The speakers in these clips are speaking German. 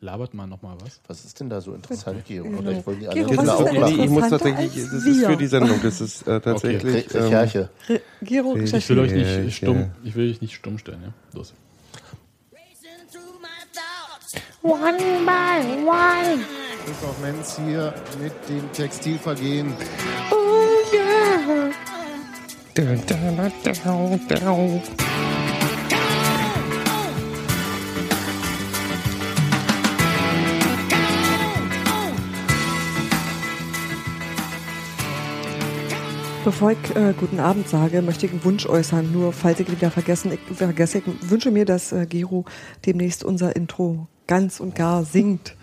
labert mal nochmal was. Was ist denn da so interessant, Gero? Genau. Oder ich wollte die Gero, anderen ist auch. Nee, ich muss tatsächlich, das ist für die Sendung, das ist äh, tatsächlich. Re- Recherche. Re Gero, Ich Ich will euch nicht ja. stumm, ich will euch nicht stumm stellen, ja. Los. Christoph Menz hier mit dem Textilvergehen. Bevor ich äh, guten Abend sage, möchte ich einen Wunsch äußern. Nur falls ich wieder vergessen, ich vergesse, ich wünsche mir, dass äh, Gero demnächst unser Intro ganz und gar singt.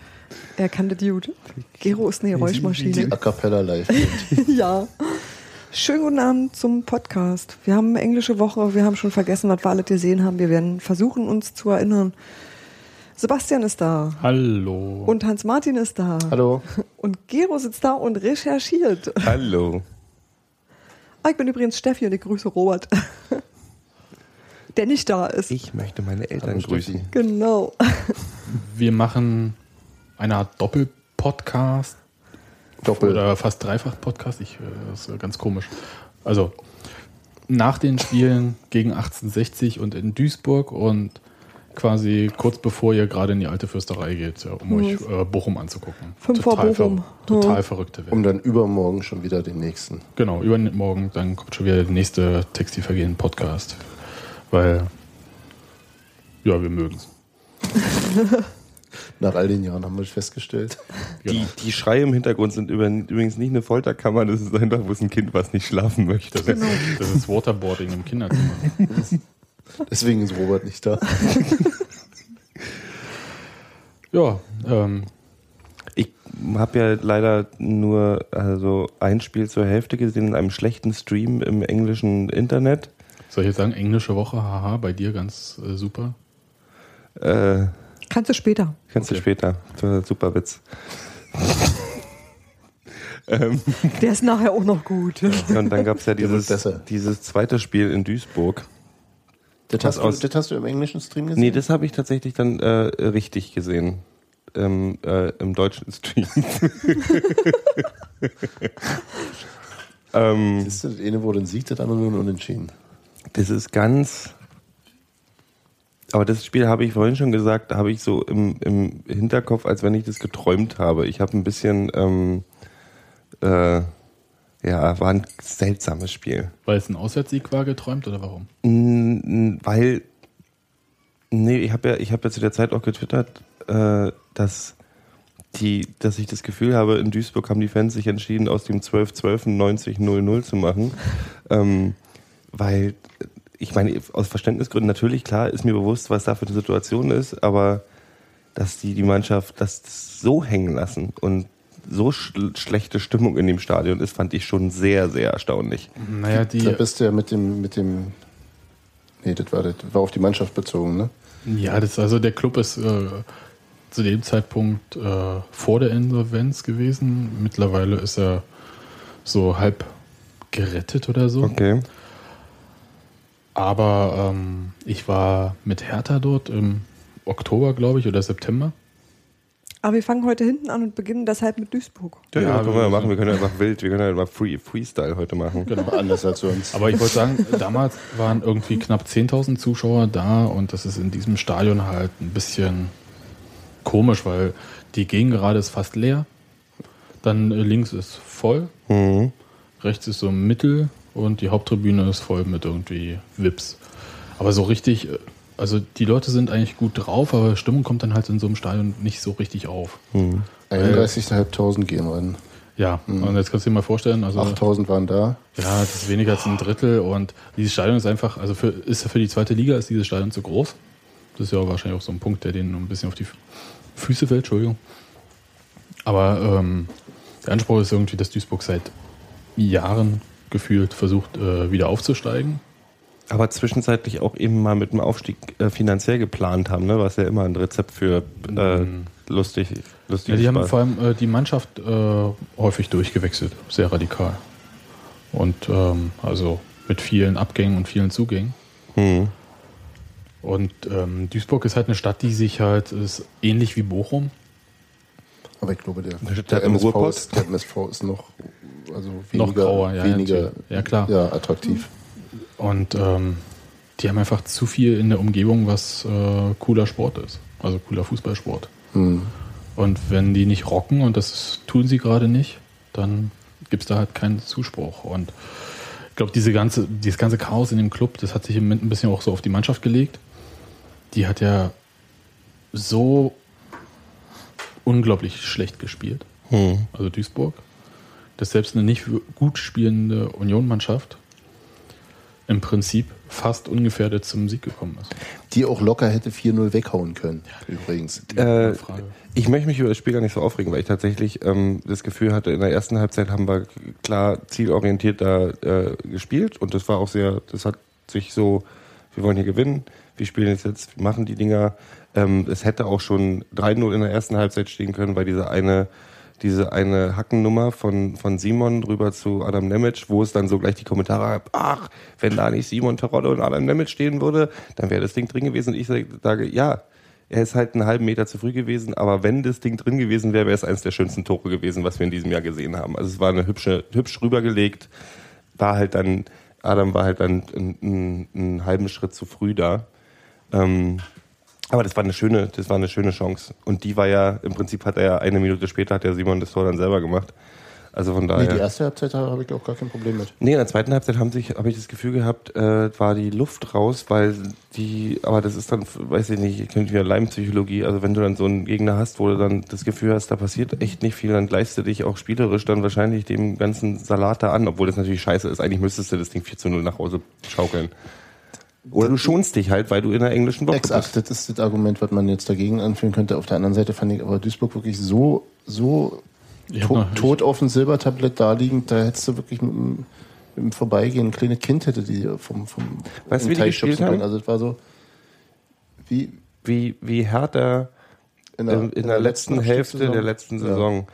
Er kann das gut. Gero ist eine Die Geräuschmaschine. A Cappella live. ja. Schönen guten Abend zum Podcast. Wir haben eine englische Woche. Wir haben schon vergessen, was wir alle gesehen haben. Wir werden versuchen, uns zu erinnern. Sebastian ist da. Hallo. Und Hans-Martin ist da. Hallo. Und Gero sitzt da und recherchiert. Hallo. Ah, ich bin übrigens Steffi und ich grüße Robert. Der nicht da ist. Ich möchte meine Eltern Hallo, grüßen. Steffi. Genau. Wir machen eine Art Doppel-Podcast Doppel. oder fast Dreifach-Podcast. Ich, äh, das ist ganz komisch. Also nach den Spielen gegen 1860 und in Duisburg und quasi kurz bevor ihr gerade in die alte Fürsterei geht, ja, um Mhm. euch äh, Bochum anzugucken. Fünf vor total Bochum. Ver total Mhm. verrückte Welt. Um dann übermorgen schon wieder den nächsten. Genau, übermorgen, dann kommt schon wieder der nächste Textilvergehen-Podcast. Weil, ja, wir mögen es. Nach all den Jahren haben wir festgestellt. Genau. Die, die Schreie im Hintergrund sind über, übrigens nicht eine Folterkammer, das ist einfach, wo es ein Kind, was nicht schlafen möchte. Das, ist, das ist Waterboarding im Kinderzimmer. Deswegen ist Robert nicht da. Ja, ähm, Ich habe ja leider nur also ein Spiel zur Hälfte gesehen in einem schlechten Stream im englischen Internet. soll ich jetzt sagen, englische Woche, haha, bei dir ganz äh, super. Äh, Kannst du später. kannst du Okay. später. Das war ein Super Witz. ähm, Der ist nachher auch noch gut. und dann gab es ja dieses, dieses zweite Spiel in Duisburg. Das hast, du, das hast du im englischen Stream gesehen? Nee, das habe ich tatsächlich dann äh, richtig gesehen. Ähm, äh, Im deutschen Stream. ähm, Siehst du, das eine wurde ein Sieg, das andere nur ein Unentschieden. das ist ganz. Aber das Spiel habe ich vorhin schon gesagt, habe ich so im, im Hinterkopf, als wenn ich das geträumt habe. Ich habe ein bisschen, ähm, äh, ja, war ein seltsames Spiel. Weil es ein Auswärtssieg war geträumt oder warum? Mm, Weil, nee, ich habe ja, ich habe ja zu der Zeit auch getwittert, äh, dass die, dass ich das Gefühl habe, in Duisburg haben die Fans sich entschieden, aus dem 12-12 ein 90-0-0 zu machen. Ähm, weil, ich meine, aus Verständnisgründen natürlich, klar, ist mir bewusst, was da für eine Situation ist, aber dass die, die Mannschaft das so hängen lassen und so schl schlechte Stimmung in dem Stadion ist, fand ich schon sehr, sehr erstaunlich. Naja, die, Da bist du ja mit dem, mit dem. Nee, das war, das war auf die Mannschaft bezogen, ne? ja, das also der Club ist äh, zu dem Zeitpunkt äh, vor der Insolvenz gewesen. Mittlerweile ist er so halb gerettet oder so. Okay. Aber ähm, ich war mit Hertha dort im Oktober, glaube ich, oder September. Aber wir fangen heute hinten an und beginnen deshalb mit Duisburg. Ja, Ja, können wir ja machen. Wir können ja einfach wild, wir können ja einfach Free, Freestyle heute machen. Genau. Anders als sonst. Aber ich wollte sagen, damals waren irgendwie knapp 10.000 Zuschauer da und das ist in diesem Stadion halt ein bisschen komisch, weil die Gegengerade ist fast leer. Dann links ist voll, Mhm. rechts ist so Mittel und die Haupttribüne ist voll mit irgendwie Vips. Aber so richtig, äh, also die Leute sind eigentlich gut drauf, aber Stimmung kommt dann halt in so einem Stadion nicht so richtig auf. Mhm. 31.500 gehen rein. Ja, und jetzt kannst du dir mal vorstellen, also 8.000 waren da. Ja, das ist weniger als ein Drittel und dieses Stadion ist einfach, also für, ist ja für die zweite Liga ist dieses Stadion zu groß. Das ist ja wahrscheinlich auch so ein Punkt, der denen ein bisschen auf die Fü- Füße fällt, Entschuldigung. Aber ähm, der Anspruch ist irgendwie, dass Duisburg seit Jahren gefühlt versucht, äh, wieder aufzusteigen. Aber zwischenzeitlich auch eben mal mit dem Aufstieg äh, finanziell geplant haben, ne? was ja immer ein Rezept für äh, Mhm. lustig, lustig Ja, die haben war. vor allem äh, die Mannschaft äh, häufig durchgewechselt, sehr radikal. Und ähm, also mit vielen Abgängen und vielen Zugängen. Mhm. Und ähm, Duisburg ist halt eine Stadt, die sich halt, ist ähnlich wie Bochum. Aber ich glaube, der, der, MSV ist, der MSV ist noch, also weniger, Noch grauer, ja, weniger. Ja, klar. Ja, attraktiv. Und ähm, die haben einfach zu viel in der Umgebung, was äh, cooler Sport ist. Also cooler Fußballsport. Hm. Und wenn die nicht rocken, und das tun sie gerade nicht, dann gibt es da halt keinen Zuspruch. Und ich glaube, diese ganze, dieses ganze Chaos in dem Club, das hat sich im Moment ein bisschen auch so auf die Mannschaft gelegt. Die hat ja so unglaublich schlecht gespielt. Hm. Also Duisburg. Dass selbst eine nicht gut spielende Union-Mannschaft im Prinzip fast ungefährdet zum Sieg gekommen ist. Die auch locker hätte 4-0 weghauen können, übrigens. Äh, ich möchte mich über das Spiel gar nicht so aufregen, weil ich tatsächlich ähm, das Gefühl hatte, in der ersten Halbzeit haben wir klar zielorientiert da äh, gespielt und das war auch sehr, das hat sich so, wir wollen hier gewinnen, wir spielen jetzt jetzt, wir machen die Dinger. Ähm, es hätte auch schon 3-0 in der ersten Halbzeit stehen können, weil diese eine diese eine Hackennummer von, von Simon drüber zu Adam Nemec, wo es dann so gleich die Kommentare gab, ach, wenn da nicht Simon Terodde und Adam Nemec stehen würde, dann wäre das Ding drin gewesen. Und ich sage, ja, er ist halt einen halben Meter zu früh gewesen, aber wenn das Ding drin gewesen wäre, wäre es eines der schönsten Tore gewesen, was wir in diesem Jahr gesehen haben. Also es war eine hübsche, hübsch rübergelegt, war halt dann, Adam war halt dann einen, einen, einen halben Schritt zu früh da. Ähm, aber das war eine schöne, das war eine schöne Chance. Und die war ja, im Prinzip hat er ja eine Minute später hat der Simon das Tor dann selber gemacht. Also von Nee, daher. die erste Halbzeit habe ich auch gar kein Problem mit. Nee, in der zweiten Halbzeit haben sich, habe ich das Gefühl gehabt, äh, war die Luft raus, weil die, aber das ist dann, weiß ich nicht, kennt wieder Leimpsychologie, also wenn du dann so einen Gegner hast, wo du dann das Gefühl hast, da passiert echt nicht viel, dann gleichst du dich auch spielerisch dann wahrscheinlich dem ganzen Salat da an, obwohl das natürlich scheiße ist. Eigentlich müsstest du das Ding 4 zu 0 nach Hause schaukeln. Oder du schonst dich halt, weil du in der englischen Woche Exakt, bist. das ist das Argument, was man jetzt dagegen anführen könnte. Auf der anderen Seite fand ich aber Duisburg wirklich so, so hab to noch- tot auf dem Silbertablett da liegend, da hättest du wirklich mit dem, mit dem Vorbeigehen ein kleines Kind hätte die vom, vom Weißt wie die Teich gespielt schubsen können. haben? Also es war so wie Wie, wie Hertha in in, in der letzten Hälfte der letzten Saison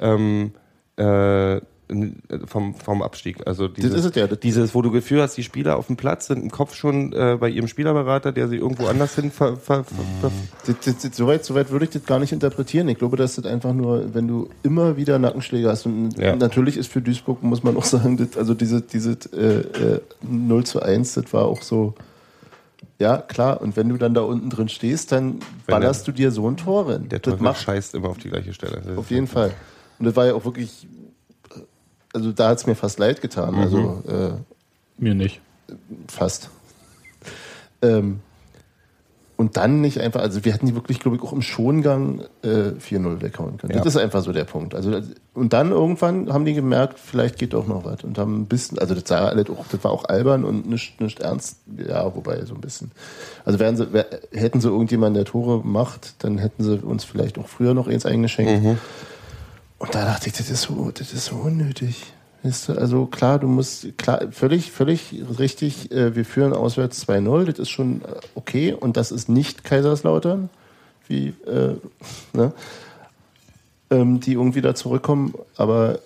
ähm, äh, vom, vom Abstieg. Also dieses, ist es ja, das- dieses, wo du Gefühl hast, die Spieler auf dem Platz sind im Kopf schon äh, bei ihrem Spielerberater, der sie irgendwo anders hin ver, ver, ver, Das, das, das, soweit, soweit würde ich das gar nicht interpretieren. Ich glaube, dass das einfach nur, wenn du immer wieder Nackenschläge hast. Und Ja. natürlich ist für Duisburg, muss man auch sagen, das, also diese, diese äh, äh, 0 zu 1, das war auch so, ja, klar. Und wenn du dann da unten drin stehst, dann ballerst du dir so ein Tor rein. der das Teufel macht scheißt immer auf die gleiche Stelle. Das auf ist- jeden Fall. Und das war ja auch wirklich, also da hat es mir fast leid getan. Mhm. Also äh, Mir nicht. fast. Ähm, und dann nicht einfach, also wir hätten die wirklich, glaube ich, auch im Schongang äh, 4-0 weghauen können. Ja. Das ist einfach so der Punkt. Also, und dann irgendwann haben die gemerkt, vielleicht geht doch noch was. Und haben ein bisschen, also das, sah alles auch, das war auch albern und nicht, nicht ernst, ja, wobei so ein bisschen. Also wären sie, wär, hätten sie irgendjemanden, der Tore macht, dann hätten sie uns vielleicht auch früher noch eins eingeschenkt. Und da dachte ich, das ist so, das ist so unnötig. Also klar, du musst, klar, völlig, völlig richtig, äh, wir führen auswärts 2-0, das ist schon äh, okay und das ist nicht Kaiserslautern, wie, äh, ne, ähm, die irgendwie da zurückkommen, aber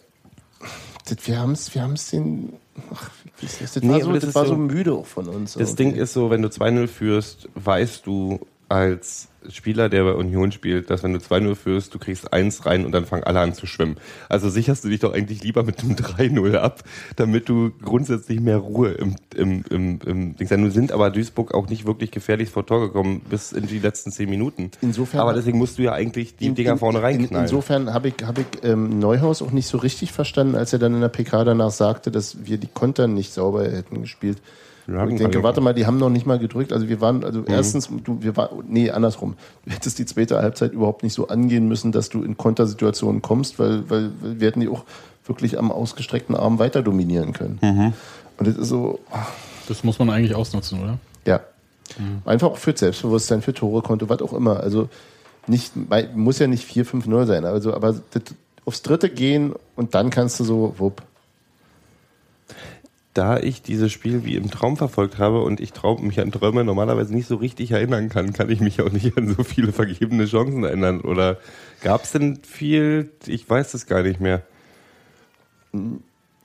das, wir haben es, wir haben es den, ach, das, das Nee, war, so, das war so müde auch von uns. Das irgendwie. Ding ist so, wenn du 2-0 führst, weißt du als Spieler, der bei Union spielt, dass wenn du 2-0 führst, du kriegst eins rein und dann fangen alle an zu schwimmen. Also sicherst du dich doch eigentlich lieber mit einem 3-0 ab, damit du grundsätzlich mehr Ruhe im, im, im, im Ding hast. Nun sind aber Duisburg auch nicht wirklich gefährlich vor Tor gekommen bis in die letzten 10 Minuten. Insofern- aber deswegen musst du ja eigentlich die In- Dinger in- vorne in, reinknallen. Insofern habe ich, hab ich ähm, Neuhaus auch nicht so richtig verstanden, als er dann in der PK danach sagte, dass wir die Konter nicht sauber hätten gespielt. Haben ich denke, warte mal, die haben noch nicht mal gedrückt. Also wir waren, Mhm. also erstens, du, wir waren, nee, andersrum. Du hättest die zweite Halbzeit überhaupt nicht so angehen müssen, dass du in Kontersituationen kommst, weil, weil, wir hätten die auch wirklich am ausgestreckten Arm weiter dominieren können. Mhm. Und das ist so, Das muss man eigentlich ausnutzen, oder? ja. Einfach auch für Selbstbewusstsein, für Tore, Konto, was auch immer. Also nicht, muss ja nicht 4-5-0 sein, also, aber das, aufs dritte gehen und dann kannst du so, wupp. Da ich dieses Spiel wie im Traum verfolgt habe und ich Traum, mich an Träume normalerweise nicht so richtig erinnern kann, kann ich mich auch nicht an so viele vergebene Chancen erinnern. Oder gab es denn viel? Ich weiß es gar nicht mehr.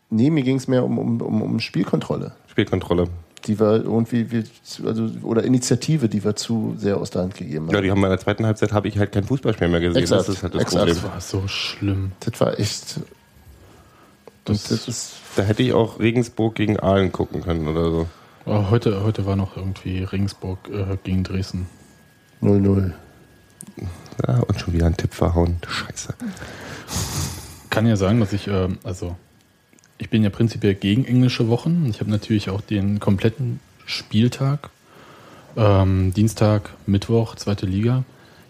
Nee, mir ging es mehr um, um, um, um Spielkontrolle. Spielkontrolle. die wir irgendwie, wir, also, oder Initiative, die wir zu sehr aus der Hand gegeben haben. Ja, die haben in der zweiten Halbzeit habe ich halt kein Fußballspiel mehr gesehen. Exakt, das ist halt das exakt. Problem. Das war so schlimm. Das war echt. Das, Das, ist Da hätte ich auch Regensburg gegen Aalen gucken können oder so. oh, heute, heute war noch irgendwie Regensburg äh, gegen Dresden. 0-0. Ja, und schon wieder ein Tipp verhauen. Scheiße. kann ja sagen, dass ich, ähm, also ich bin ja prinzipiell gegen englische Wochen. Ich habe natürlich auch den kompletten Spieltag, ähm, Dienstag, Mittwoch, zweite Liga,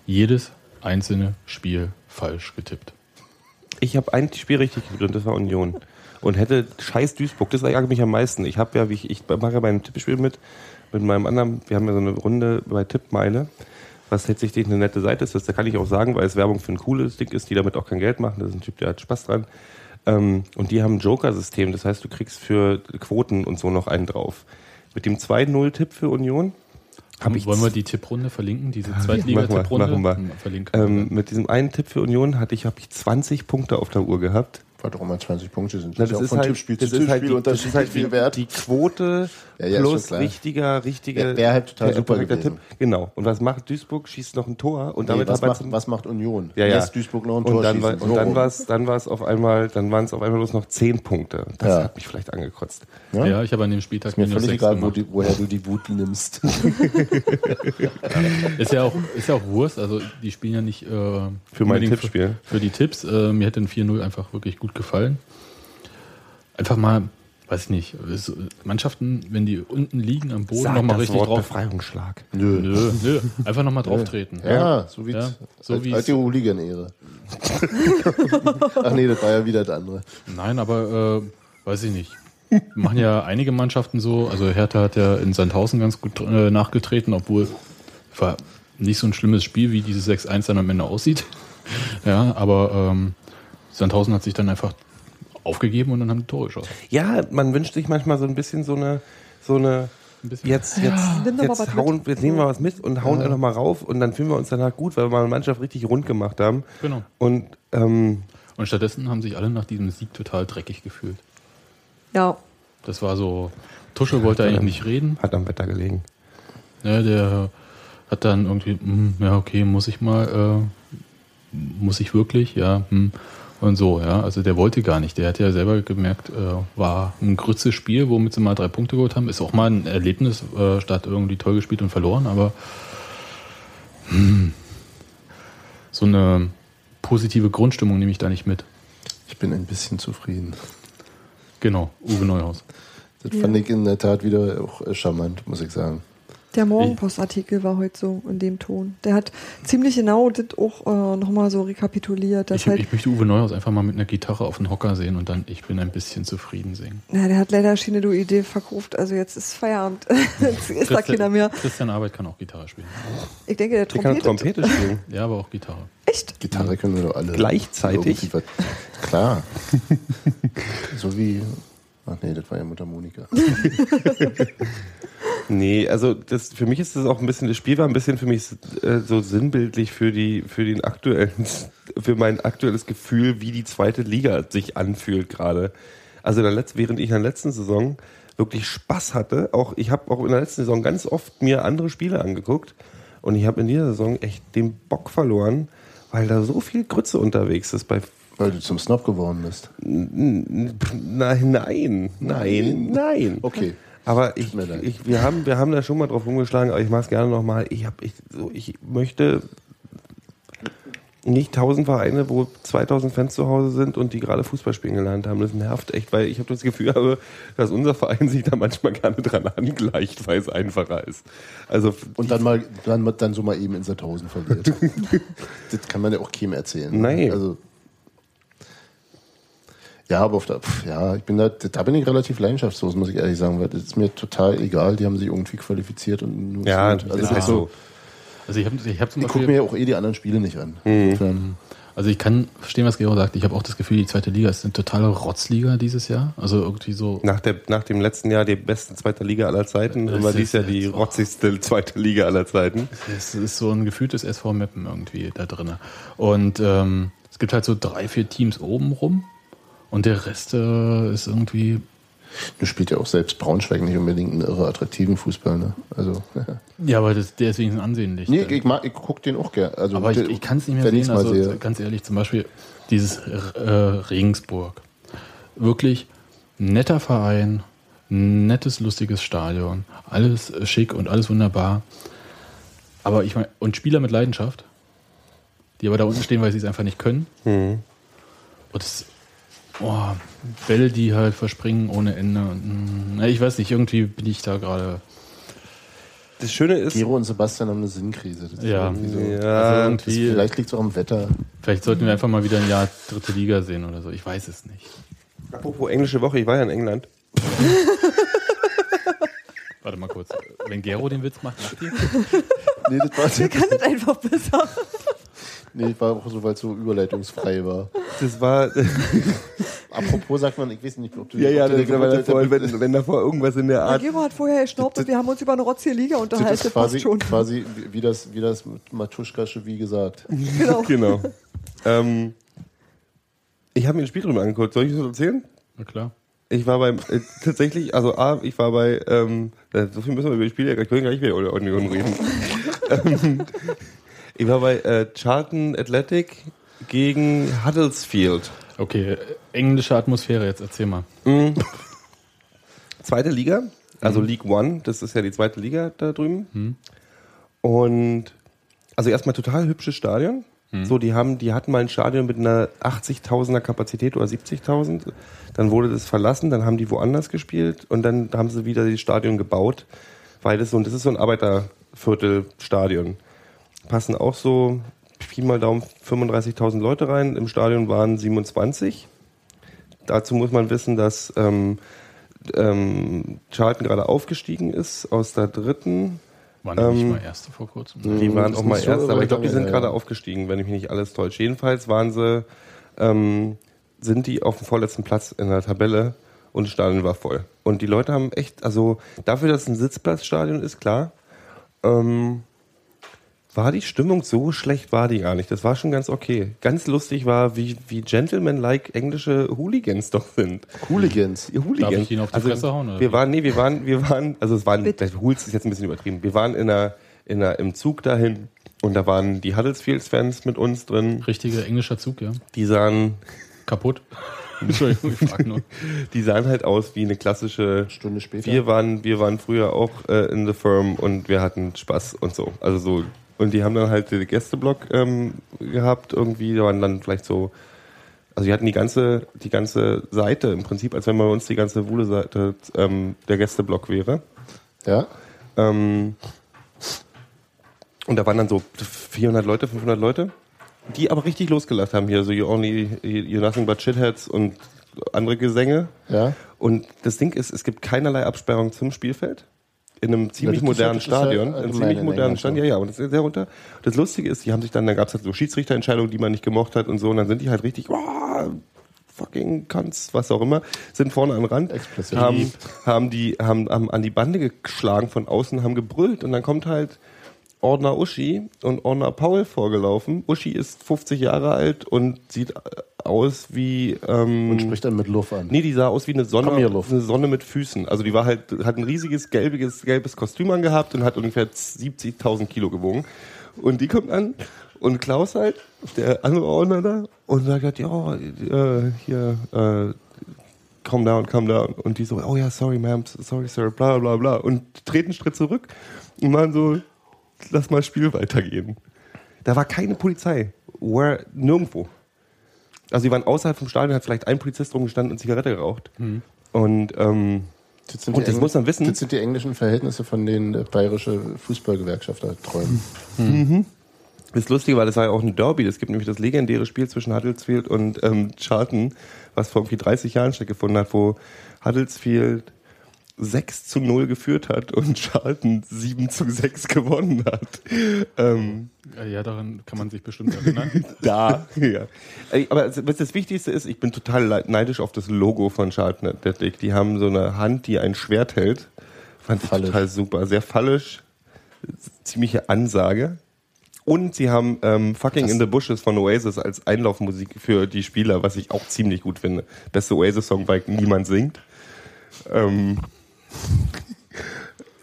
jedes einzelne Spiel falsch getippt. Ich habe ein Spiel richtig getippt und das war Union. Und hätte scheiß Duisburg, das ärgert mich am meisten. Ich habe ja, wie ich, ich mache ja bei einem Tippspiel mit, mit meinem anderen, wir haben ja so eine Runde bei Tippmeile, was tatsächlich eine nette Seite ist. Das, da kann ich auch sagen, weil es Werbung für ein cooles Ding ist, die damit auch kein Geld machen. Das ist ein Typ, der hat Spaß dran. Ähm, und die haben ein Joker-System, das heißt, du kriegst für Quoten und so noch einen drauf. Mit dem 2-0-Tipp für Union habe ich Wollen wir die Tipprunde verlinken, diese machen wir, Zweitliga-Tipprunde? machen wir. Hm, Verlinken wir. ähm, mit diesem einen Tipp für Union hatte ich, habe ich 20 Punkte auf der Uhr gehabt. Weil doch immer 20 Punkte sind. Na, ja auch von Tippspiel das zu ist halt Tippspiel die, das unterschiedlich ist halt viel die, wert. die Quote Ja, ja, plus schon klar. richtiger, richtiger. Wär- wär halt total super gewesen. Genau. Und was macht Duisburg? Schießt noch ein Tor und Nee, damit was, hat macht, man was macht Union? ja, ja. Lässt Duisburg noch ein Tor und dann, war, schießen. und So dann war es dann war's auf einmal dann waren es auf einmal bloß noch 10 Punkte. Das Ja. hat mich vielleicht angekotzt. Ja? ja, ich habe an dem Spieltag Ist mir völlig egal, wo die, woher du die Wut nimmst. Ist ja auch, ist ja auch Wurst, also die spielen ja nicht äh, Für mein Tippspiel. Für, für die Tipps. Äh, mir hätte ein 4-0 einfach wirklich gut gefallen. Einfach mal, weiß ich nicht, Mannschaften, wenn die unten liegen am Boden, nochmal richtig Wort drauf. Befreiungsschlag. Nö. Nö, nö, einfach nochmal drauf treten. Ja, so wie Ja, so wie's- alte Hooligan-Ehre. Ach nee, das war ja wieder das andere. Nein, aber äh, weiß ich nicht. Machen ja einige Mannschaften so. Also Hertha hat ja in Sandhausen ganz gut äh, nachgetreten, obwohl war nicht so ein schlimmes Spiel, wie dieses 6-1 dann am Ende aussieht. Ja, aber ähm, Sandhausen hat sich dann einfach aufgegeben und dann haben die Tore geschossen. Ja, man wünscht sich manchmal so ein bisschen so eine so eine jetzt, jetzt, mal was jetzt, hauen, jetzt nehmen wir was mit und hauen einfach mal rauf und dann fühlen wir uns danach gut, weil wir eine Mannschaft richtig rund gemacht haben. Genau. Und ähm, Und stattdessen haben sich alle nach diesem Sieg total dreckig gefühlt. Ja, Das war so, Tuschel wollte eigentlich nicht reden. hat am Wetter gelegen. Ja, der hat dann irgendwie, hm, ja, okay, muss ich mal, äh, muss ich wirklich, ja, hm, und so, ja. Also der wollte gar nicht. Der hat ja selber gemerkt, äh, war ein grützes Spiel, womit sie mal drei Punkte geholt haben. Ist auch mal ein Erlebnis, äh, statt irgendwie toll gespielt und verloren, aber hm, so eine positive Grundstimmung nehme ich da nicht mit. Ich bin ein bisschen zufrieden. Genau, Uwe Neuhaus. Das Ja. fand ich in der Tat wieder auch charmant, muss ich sagen. Der Morgenpostartikel war heute so in dem Ton. Der hat ziemlich genau das auch äh, nochmal so rekapituliert. Dass Ich, halt, ich möchte Uwe Neuhaus einfach mal mit einer Gitarre auf den Hocker sehen und dann ich bin ein bisschen zufrieden singen. na, der hat leider Schiene du Idee verkauft. Also jetzt ist Feierabend. jetzt ist da keiner mehr. Christian Arbeit kann auch Gitarre spielen. Ich denke, der Der kann Trompete. Trompete spielen. Ja, aber auch Gitarre. Echt? Gitarre können wir doch alle. Gleichzeitig? Klar. so wie. Ach nee, das war ja Mutter Monika. Nee, also das, für mich ist das auch ein bisschen, das Spiel war ein bisschen für mich äh, so sinnbildlich für die, für den aktuellen, für mein aktuelles Gefühl, wie die zweite Liga sich anfühlt gerade. Also letzten, während ich in der letzten Saison wirklich Spaß hatte, auch ich habe auch in der letzten Saison ganz oft mir andere Spiele angeguckt und ich habe in dieser Saison echt den Bock verloren, weil da so viel Grütze unterwegs ist bei Weil du zum Snob geworden bist. Nein, nein, nein, nein. Okay. Aber ich, ich, wir, haben, wir haben da schon mal drauf rumgeschlagen, aber ich mache es gerne nochmal. Ich, hab, ich, so, ich möchte nicht tausend Vereine, wo 2000 Fans zu Hause sind und die gerade Fußball spielen gelernt haben. Das nervt echt, weil ich habe das Gefühl habe, dass unser Verein sich da manchmal gerne dran angleicht, weil es einfacher ist. Also Und dann mal, dann, dann so mal eben in Sandhausen verliert. das kann man ja auch keinem erzählen. Nein. Also, ja, aber auf der, pf, ja, ich bin da, da bin ich relativ leidenschaftslos, muss ich ehrlich sagen, weil das ist mir total egal. Die haben sich irgendwie qualifiziert und ja, gut. das also, ist halt so. Also ich habe ich hab zum Ich gucke mir ja auch eh die anderen Spiele nicht an. Insofern, also ich kann verstehen, was Gero sagt. Ich habe auch das Gefühl, die zweite Liga ist eine totale Rotzliga dieses Jahr. Also irgendwie so. Nach, der, nach dem letzten Jahr die beste zweite Liga aller Zeiten, war dies Jahr die rotzigste zweite Liga aller Zeiten. Es ist so ein gefühltes SV Meppen irgendwie da drin. Und ähm, es gibt halt so drei, vier Teams oben rum und der Rest äh, ist irgendwie Du spielst ja auch selbst Braunschweig nicht unbedingt einen irre attraktiven Fußball, ne? Also, Ja, aber das, der ist wenigstens ansehnlich. nee, ich, mag, ich guck den auch gerne. Also, aber ich, ich kann es nicht mehr sehen. Also sehe. ganz ehrlich, zum Beispiel dieses äh, Regensburg. Wirklich netter Verein, nettes, lustiges Stadion, alles schick und alles wunderbar. Aber ich meine, und Spieler mit Leidenschaft, die aber da unten stehen, weil sie es einfach nicht können. Mhm. Und das, oh, Bälle, die halt verspringen ohne Ende. Mh, ich weiß nicht, irgendwie bin ich da gerade. Das Schöne ist, Gero und Sebastian haben eine Sinnkrise. Das ist Ja. irgendwie so. Ja, also Das, vielleicht liegt es auch am Wetter. vielleicht sollten wir einfach mal wieder ein Jahr dritte Liga sehen oder so. Ich weiß es nicht. apropos englische Woche, ich war ja in England. Warte mal kurz. Wenn Gero den Witz macht, macht ihr? Nee, das war, Der kann das einfach besser. Nee, das war auch so, weil es so überleitungsfrei war. Das war, Apropos sagt man, ich weiß nicht, ob du ja, ja, ob du das war davor, wenn, wenn davor irgendwas in der Der Art. Gero hat vorher geschnaubt und wir haben uns über eine rotzige Liga das unterhalten. ist Das quasi, passt schon. quasi wie, wie das, wie das mit Matuschkasche wie gesagt. Genau. Genau. ähm, ich habe mir ein Spiel drüber angeguckt. Soll ich das erzählen? Na klar. Ich war beim, äh, tatsächlich, also A, ich war bei, ähm, äh, so viel müssen wir über die Spiele, ich können gar nicht mehr über Union reden. ähm, ich war bei äh, Charlton Athletic gegen Huddersfield. Okay, englische Atmosphäre, jetzt erzähl mal. Zweite Liga, also League One, das ist ja die zweite Liga da drüben. Und also erstmal total hübsches Stadion. So, die haben, die hatten mal ein Stadion mit einer 80.000er Kapazität oder 70.000. Dann wurde das verlassen, dann haben die woanders gespielt und dann haben sie wieder das Stadion gebaut, weil das so, und das ist so ein Arbeiterviertelstadion. Passen auch so Pi mal Daumen 35.000 Leute rein. Im Stadion waren 27. Dazu muss man wissen, dass ähm, ähm, Charlton gerade aufgestiegen ist aus der dritten. Waren die nicht Ähm, mal Erste vor kurzem? Die waren auch mal nicht so erst, aber ich glaube, die sind her, gerade ja. aufgestiegen, wenn ich mich nicht alles täusche. Jedenfalls waren sie, ähm, sind die auf dem vorletzten Platz in der Tabelle und das Stadion war voll. Und die Leute haben echt, also dafür, dass es ein Sitzplatzstadion ist, klar, ähm, war die Stimmung so schlecht, war die gar nicht. Das war schon ganz okay. Ganz lustig war, wie, wie gentleman-like englische Hooligans doch sind. Hooligans. Die Hooligans. Darf ich ihn auf die Fresse hauen, oder Wir wie? waren, nee, wir waren, wir waren, also es waren, Bitte. der Hools ist jetzt ein bisschen übertrieben. Wir waren in einer, in einer, im Zug dahin und da waren die Huddersfield-Fans mit uns drin. Richtiger englischer Zug, ja. Die sahen, Kaputt. Entschuldigung, ich frag nur. die sahen halt aus wie eine klassische. Stunde später. Wir waren, wir waren früher auch äh, in the firm und wir hatten Spaß und so. Also so. Und die haben dann halt den Gästeblock ähm, gehabt irgendwie. Da waren dann vielleicht so, also die hatten die ganze, die ganze Seite im Prinzip, als wenn bei uns die ganze Wuhle Seite ähm, der Gästeblock wäre. ja? Ähm, und da waren dann so 400 Leute, 500 Leute, die aber richtig losgelacht haben hier, so You Only, You're Nothing But Shitheads und andere Gesänge. Ja? Und das Ding ist, es gibt keinerlei Absperrung zum Spielfeld. In einem ziemlich modernen Stadion. in einem ziemlich modernen Stadion. Ja, ja, und das ist sehr runter. Das Lustige ist, die haben sich dann, da gab es halt so Schiedsrichterentscheidungen, die man nicht gemocht hat und so. Und dann sind die halt richtig, oh, fucking Cunts, was auch immer, sind vorne den Rand, haben, haben, die, haben, haben an die Bande geschlagen von außen, haben gebrüllt und dann kommt halt Ordner Uschi und Ordner Paul vorgelaufen. Uschi ist 50 Jahre alt und sieht äh, aus wie ähm, Und spricht dann mit Luft an. Nee, die sah aus wie eine Sonne, hier, eine Sonne mit Füßen. Also die war halt, hat ein riesiges gelbiges, gelbes Kostüm angehabt und hat ungefähr 70.000 Kilo gewogen. Und die kommt an und Klaus halt, der andere Ordner da, und sagt halt, ja, äh, hier, äh, calm down, calm down. Und die so, oh ja, sorry, ma'am, sorry, sir, bla, bla, bla. Und treten einen Schritt zurück und machen so, lass mal das Spiel weitergehen. Da war keine Polizei. Where, nirgendwo. Also die waren außerhalb vom Stadion, hat vielleicht ein Polizist rumgestanden und Zigarette geraucht. Und ähm, Das sind Und die das muss man wissen. Das sind die englischen Verhältnisse, von denen der bayerische Fußballgewerkschafter träumen. das Lustige war, das war ja auch ein Derby. Es gibt nämlich das legendäre Spiel zwischen Huddersfield und ähm, Charlton, was vor irgendwie 30 Jahren stattgefunden hat, wo Huddersfield 6 zu 0 geführt hat und Charlton 7 zu 6 gewonnen hat. Ähm, Ja, ja, daran kann man sich bestimmt erinnern. da. ja. Aber was das Wichtigste ist, ich bin total neidisch auf das Logo von Charlton Athletic. Die haben so eine Hand, die ein Schwert hält. Fand ich Fallisch. total super. Sehr fallisch. Ziemliche Ansage. Und sie haben ähm, Fucking Das- in the Bushes von Oasis als Einlaufmusik für die Spieler, was ich auch ziemlich gut finde. Beste Oasis-Song, weil niemand singt. ähm,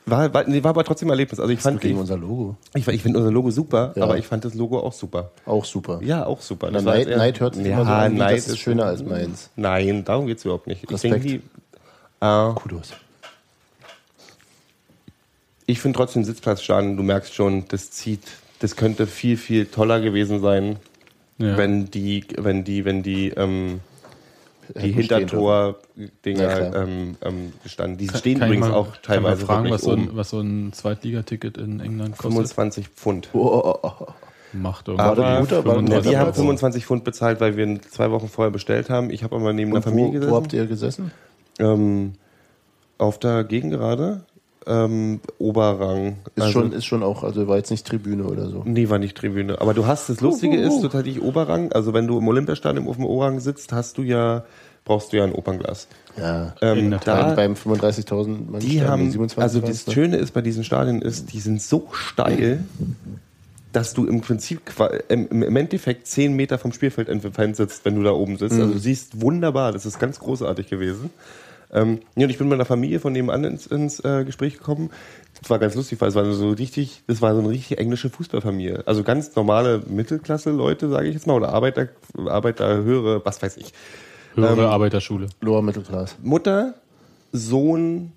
war, war, nee, war aber trotzdem ein Erlebnis. Also ich fand, Gegen ich, unser Logo. ich, ich finde unser Logo super, Ja. aber ich fand das Logo auch super. Auch super. Ja, auch super. Na, war Neid, eher- Neid hört sich ja, immer so an, Neid das ist schöner als meins. Nein, darum geht's überhaupt nicht. Ich Respekt. denke, die, äh, Kudos. ich finde trotzdem Sitzplatzstadion, du merkst schon, das zieht, das könnte viel, viel toller gewesen sein, Ja. wenn die, wenn die, wenn die, ähm, die Hätten stehen Hintertor-Dinger Ja, ähm, ähm, gestanden. Die stehen Kann übrigens mal- auch kann ich mal teilweise fragen, was so, ein, was so ein Zweitligaticket in England kostet. 25 Pfund. Oh, oh, oh, oh. Macht Aber der gut, aber- Netter wir haben Platz. 25 Pfund bezahlt, weil wir zwei Wochen vorher bestellt haben. Ich habe aber neben der Und Familie wo, gesessen. wo habt ihr gesessen? ähm, auf der Gegengerade. Ähm, Oberrang. Ist, Also- schon, ist schon auch, also war jetzt nicht Tribüne oder so. Nee, war nicht Tribüne. Aber du hast, das Lustige ist, tatsächlich Oberrang. Also wenn du im Olympiastadion auf dem Oberrang sitzt, hast du ja, brauchst du ja ein Opernglas. Ja. Ähm, In der da, beim 35.000 Mann die haben, 27 also das ne? Schöne ist bei diesen Stadien ist, die sind so steil, dass du im Prinzip im, im Endeffekt 10 Meter vom Spielfeld entfernt sitzt, wenn du da oben sitzt. Also du siehst wunderbar, das ist ganz großartig gewesen. Ähm, ja, und ich bin mit einer Familie von nebenan ins, ins äh, Gespräch gekommen. Das war ganz lustig, weil es war so richtig, das war so eine richtig englische Fußballfamilie. Also ganz normale Mittelklasse-Leute, sage ich jetzt mal, oder Arbeiter, Arbeiter, höhere, was weiß ich. Höhere ähm, Arbeiterschule. Lower Mittelklass. Mutter, Sohn,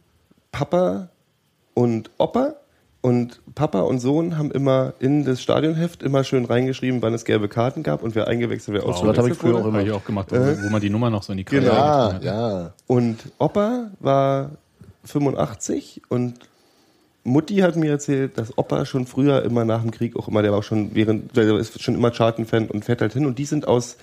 Papa und Opa. Und Papa und Sohn haben immer in das Stadionheft immer schön reingeschrieben, wann es gelbe Karten gab und wer eingewechselt, wer Das habe ich ausgewechselt früher auch wurde. immer. Ich auch gemacht, wo, Äh? wo man die Nummer noch so in die Ja, geschrieben hat. ja. Und Opa war 85 und Mutti hat mir erzählt, dass Opa schon früher immer nach dem Krieg auch immer, der war auch schon während, der ist schon immer Charten-Fan und fährt halt hin und die sind aus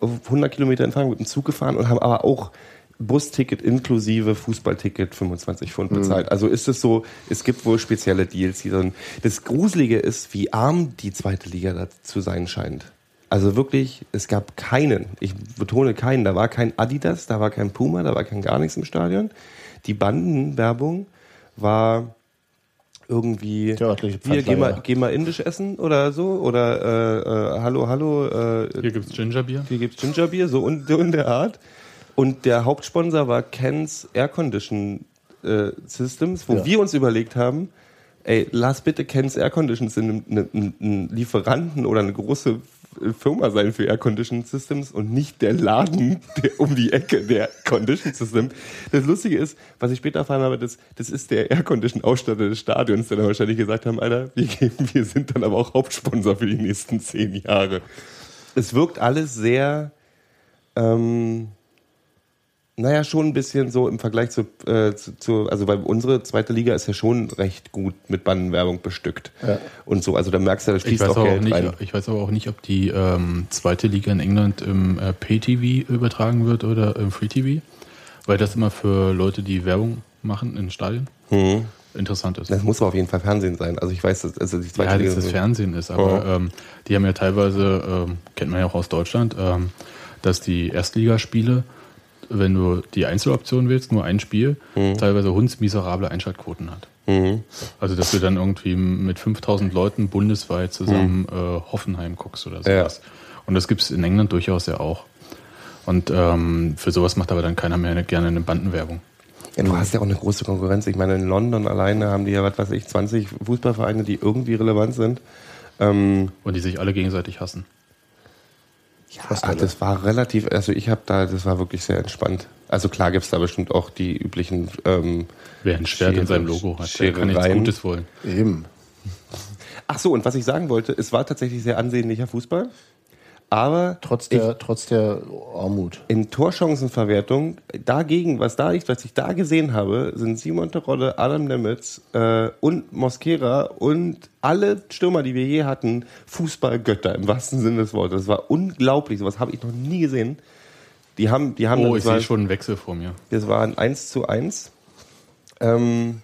100 Kilometer Entfernung mit dem Zug gefahren und haben aber auch Busticket inklusive Fußballticket 25 Pfund bezahlt. Also ist es so, es gibt wohl spezielle Deals. Die dann, das Gruselige ist, wie arm die zweite Liga da zu sein scheint. Also wirklich, es gab keinen, ich betone keinen, da war kein Adidas, da war kein Puma, da war kein gar nichts im Stadion. Die Bandenwerbung war irgendwie, wir geh mal, geh mal indisch essen oder so, oder äh, äh, hallo, hallo, äh, Hier gibt es Gingerbier. hier gibt's Gingerbier, so in, so in der Art. Und der Hauptsponsor war Ken's Air Condition äh, Systems, wo Ja. wir uns überlegt haben, ey, lass bitte Ken's Air Condition ein, ein, ein Lieferanten oder eine große Firma sein für Air Condition Systems und nicht der Laden der um die Ecke der Condition System. Das Lustige ist, was ich später erfahren habe, das, das ist der Air Condition Ausstatter des Stadions, der dann wahrscheinlich gesagt haben, Alter, wir, geben, wir sind dann aber auch Hauptsponsor für die nächsten zehn Jahre. Es wirkt alles sehr, ähm, naja, schon ein bisschen so im Vergleich zu, äh, zu, zu, also weil unsere zweite Liga ist ja schon recht gut mit Bandenwerbung bestückt. Ja. Und so, also da merkst du, da fließt auch auch Geld nicht, rein. ich weiß aber auch nicht, ob die ähm, zweite Liga in England im äh, Pay-TV übertragen wird oder im Free-TV, weil das immer für Leute, die Werbung machen in Stadien, Mhm. interessant ist. Das muss aber auf jeden Fall Fernsehen sein. Also ich weiß, dass, also die zweite Ja, Liga dass das Fernsehen ist, aber ähm, die haben ja teilweise, ähm, kennt man ja auch aus Deutschland, ähm, dass die Erstligaspiele, wenn du die Einzeloption willst, nur ein Spiel, teilweise hundsmiserable Einschaltquoten hat. Mhm. Also, dass du dann irgendwie mit 5000 Leuten bundesweit zusammen äh, Hoffenheim guckst oder sowas. Und das gibt es in England durchaus ja auch. Und ähm, für sowas macht aber dann keiner mehr gerne eine Bandenwerbung. Ja, du hast ja auch eine große Konkurrenz. Ich meine, in London alleine haben die ja, was weiß ich, 20 Fußballvereine, die irgendwie relevant sind. Ähm, Und die sich alle gegenseitig hassen. Fast ach, alle. das war relativ, also ich habe da, das war wirklich sehr entspannt. Also klar gibt's da bestimmt auch die üblichen ähm, Wer ein Schwert in Schere- seinem Logo hat, der kann nichts. Gutes wollen. Eben. Ach so, und was ich sagen wollte, es war tatsächlich sehr ansehnlicher Fußball, aber Trotz der, trotz der Armut. in Torchancenverwertung dagegen, was da ich, was ich da gesehen habe, sind Simon Terodde, Adam Nemitz äh, und Mosquera und alle Stürmer, die wir je hatten, Fußballgötter im wahrsten Sinne des Wortes. Das war unglaublich, sowas habe ich noch nie gesehen. Die haben, die haben Oh, ich sehe schon einen Wechsel vor mir. Das war ein 1 zu 1. Ähm,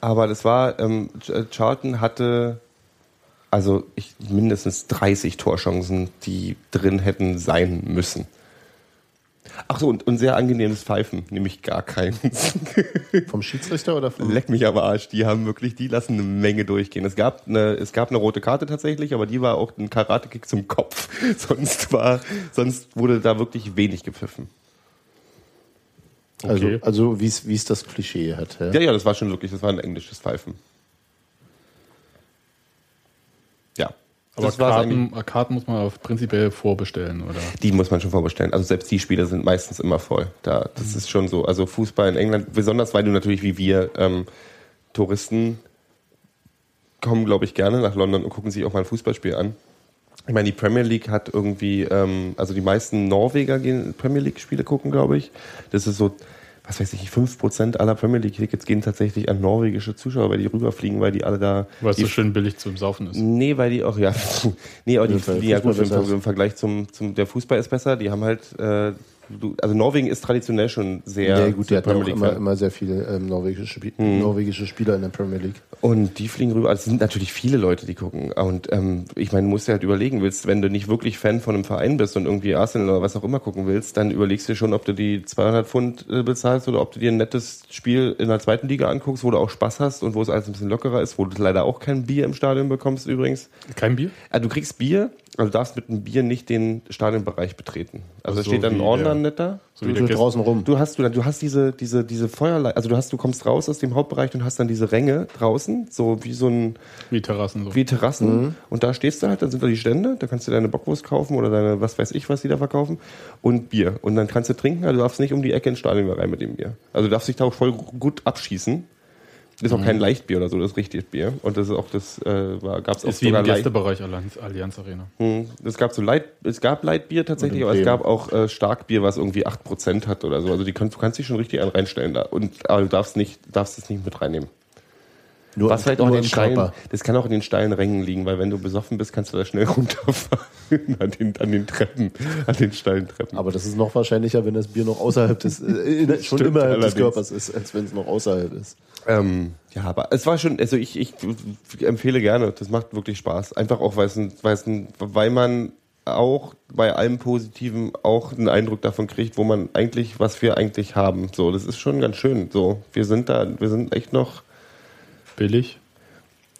aber das war, ähm, Ch- Charlton hatte also ich, mindestens 30 Torchancen, die drin hätten sein müssen. Ach so, und, und sehr angenehmes Pfeifen, nämlich gar keins. Vom Schiedsrichter oder vom. Leck mich aber Arsch, die haben wirklich, die lassen eine Menge durchgehen. Es gab eine, es gab eine rote Karte tatsächlich, aber die war auch ein Karate-Kick zum Kopf. Sonst war, sonst wurde da wirklich wenig gepfiffen. Also, Okay. also wie es wie es das Klischee hat. Ja? Ja, ja, das war schon wirklich, das war ein englisches Pfeifen. Ja. Aber das war's eigentlich. Karten, Karten muss man auf prinzipiell vorbestellen, oder? Die muss man schon vorbestellen. Also selbst die Spiele sind meistens immer voll. Da, das ist schon so. Also Fußball in England, besonders weil du natürlich wie wir ähm, Touristen kommen, glaube ich, gerne nach London und gucken sich auch mal ein Fußballspiel an. Ich meine, die Premier League hat irgendwie, ähm, also die meisten Norweger gehen Premier League-Spiele gucken, glaube ich. Das ist so, was weiß ich, 5% aller Premier League-Tickets gehen tatsächlich an norwegische Zuschauer, weil die rüberfliegen, weil die alle da. Weil es so schön billig zum Saufen ist. Nee, weil die auch, ja. nee, aber die, Ja, die ja, gut, im, im Vergleich zum, zum, der Fußball ist besser. Die haben halt, äh, du, also Norwegen ist traditionell schon sehr. Ja, gut, die hatten auch immer, immer sehr viele ähm, norwegische, Spie Hm. norwegische Spieler in der Premier League. Und die fliegen rüber. Also es sind natürlich viele Leute, die gucken. Und ähm, ich meine, du musst dir halt überlegen, willst, wenn du nicht wirklich Fan von einem Verein bist und irgendwie Arsenal oder was auch immer gucken willst, dann überlegst du dir schon, ob du die 200 Pfund äh, bezahlst oder ob du dir ein nettes Spiel in der zweiten Liga anguckst, wo du auch Spaß hast und wo es alles ein bisschen lockerer ist, wo du leider auch kein Bier im Stadion bekommst übrigens. Kein Bier? Also du kriegst Bier, also du darfst mit einem Bier nicht den Stadionbereich betreten. Also Ach es so, steht dann ein Ordner der- netter. So wie So der Gäste- draußen rum. Du hast, du, du hast diese, diese, diese Feuerlei, also du hast, du kommst raus aus dem Hauptbereich und hast dann diese Ränge draußen, so wie so ein, Wie Terrassen. So. wie Terrassen. Mhm. Und da stehst du halt, dann sind da die Stände, da kannst du deine Bockwurst kaufen oder deine, was weiß ich, was die da verkaufen. Und Bier. Und dann kannst du trinken, also du darfst nicht um die Ecke ins Stadion rein mit dem Bier. Also du darfst dich da auch voll gut abschießen. Ist auch kein Mhm. Leichtbier oder so, das ist richtiges Bier. Und das ist auch das, äh, war, gab's auch ist wie im sogar Gästebereich Allianz, Allianz Arena. hm, Es gab so Light, es gab Lightbier tatsächlich, aber es gab auch äh, Starkbier, was irgendwie 8% hat oder so. Also die kannst, du kannst dich schon richtig reinstellen da. Und aber du darfst nicht, darfst es nicht mit reinnehmen. Nur, Was vielleicht auch an den steilen, das kann auch in den steilen Rängen liegen, weil wenn du besoffen bist, kannst du da schnell runterfahren an den, an den Treppen, an den steilen Treppen. Aber das ist noch wahrscheinlicher, wenn das Bier noch außerhalb des, äh, in, schon Stimmt, innerhalb des allerdings. Körpers ist, als wenn es noch außerhalb ist. Ähm, ja, aber es war schon, also ich, ich empfehle gerne, das macht wirklich Spaß. Einfach auch, weil, es ein, weil, es ein, weil man auch bei allem Positiven auch einen Eindruck davon kriegt, wo man eigentlich, was wir eigentlich haben. So, das ist schon ganz schön. So, wir sind da, wir sind echt noch, Billig.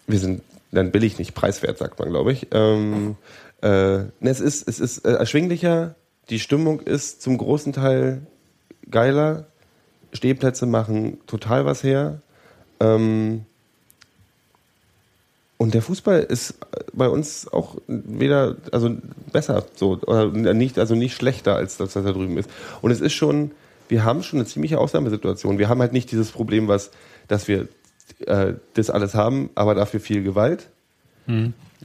wir sind dann billig, nicht preiswert, sagt man, glaube ich. Ähm, äh, ne, es ist, es ist äh, erschwinglicher, die Stimmung ist zum großen Teil geiler, Stehplätze machen total was her. Ähm, und der Fußball ist bei uns auch weder, also besser, so, oder nicht, also nicht schlechter als das, was da drüben ist. Und es ist schon, wir haben schon eine ziemliche Ausnahmesituation. Wir haben halt nicht dieses Problem, was, dass wir äh, das alles haben, aber dafür viel Gewalt,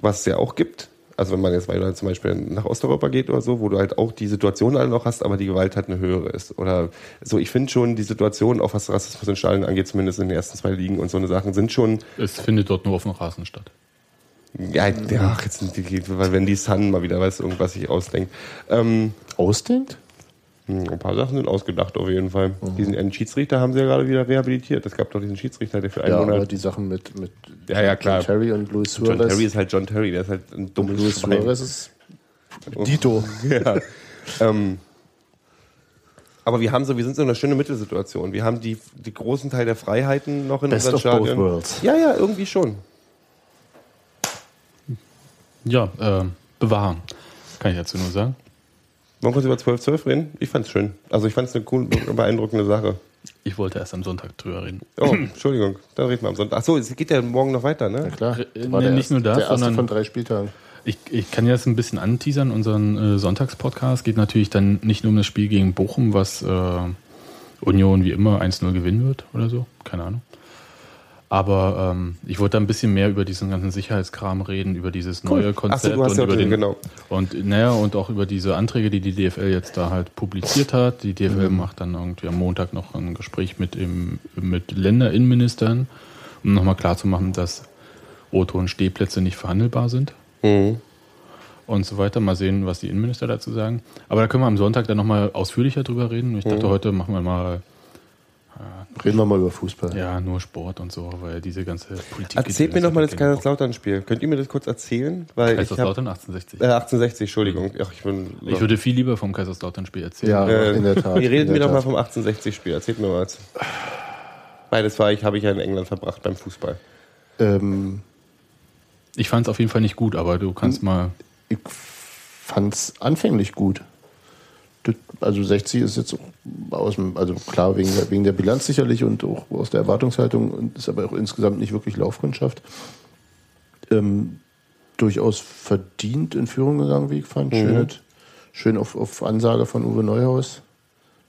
was es ja auch gibt. Also wenn man jetzt weiter zum Beispiel nach Osteuropa geht oder so, wo du halt auch die Situation alle noch hast, aber die Gewalt halt eine höhere ist. Oder so, ich finde schon die Situation, auch was Rassismus in Stadien angeht, zumindest in den ersten zwei Ligen und so eine Sachen, sind schon Es findet dort nur auf dem Rasen statt. ja, ja ach, jetzt sind die, weil wenn die Sun mal wieder weiß, irgendwas sich ausdenkt. Ähm, Ausdenkt? Hm, ein paar Sachen sind ausgedacht auf jeden Fall. Diesen einen Schiedsrichter haben sie ja gerade wieder rehabilitiert. Es gab doch diesen Schiedsrichter, der für einen Ja, aber Monat. die Sachen mit, mit Ja, ja, klar. John Terry und Luis Suarez. John Terry ist halt John Terry, der ist halt ein dummes Luis Schwein. Suarez ist Dito. Ja. ähm, aber wir haben so, wir sind so in einer schönen Mittelsituation. Wir haben die, die großen Teil der Freiheiten noch in Best unseren of both worlds. Ja, ja, irgendwie schon. Ja, äh, bewahren. Kann ich dazu nur sagen. Wollen wir kurz über 1212 reden? Ich fand's schön. Also ich fand's eine cool, beeindruckende Sache. Ich wollte erst am Sonntag drüber reden. Oh, Entschuldigung, da reden wir am Sonntag. Achso, es geht ja morgen noch weiter, ne? Ja, klar. War nee, der nicht erste, nur das, der erste sondern- von drei Spieltagen. Ich, ich kann jetzt ein bisschen anteasern. Unseren äh, Sonntagspodcast geht natürlich dann nicht nur um das Spiel gegen Bochum, was äh, Union wie immer 1-0 gewinnen wird oder so. Keine Ahnung. Aber ähm, ich wollte da ein bisschen mehr über diesen ganzen Sicherheitskram reden, über dieses neue Konzept so, und ja über auch den- genau. und naja und auch über diese Anträge, die die DFL jetzt da halt publiziert hat. Die DFL Mhm. macht dann irgendwie am Montag noch ein Gespräch mit im, mit Länderinnenministern, um nochmal klarzumachen, dass O-Ton und Stehplätze nicht verhandelbar sind Mhm. und so weiter. Mal sehen, was die Innenminister dazu sagen. Aber da können wir am Sonntag dann nochmal ausführlicher drüber reden. Ich Mhm. dachte, heute machen wir mal Reden wir mal über Fußball. ja nur Sport und so, weil diese ganze Politik. Erzählt mir nochmal das Kaiserslautern-Spiel. Könnt ihr mir das kurz erzählen? Weil ich hab, Kaiserslautern 1860. äh, 1860, Entschuldigung. Ach, ich bin, Ich würde viel lieber vom Kaiserslautern-Spiel erzählen. Ja, Äh, in der Tat. Ihr redet mir der doch mal Tat. vom 1860-Spiel. Erzählt mir mal was. Beides war ich, habe ich ja in England verbracht beim Fußball. Ähm, Ich fand es auf jeden Fall nicht gut, aber du kannst Hm. mal. ich fand's anfänglich gut. Also 60 ist jetzt aus dem, also klar wegen der, wegen der Bilanz sicherlich und auch aus der Erwartungshaltung und ist aber auch insgesamt nicht wirklich Laufkundschaft. Ähm, durchaus verdient in Führung gegangen, wie ich fand. Schön, schön auf, auf Ansage von Uwe Neuhaus,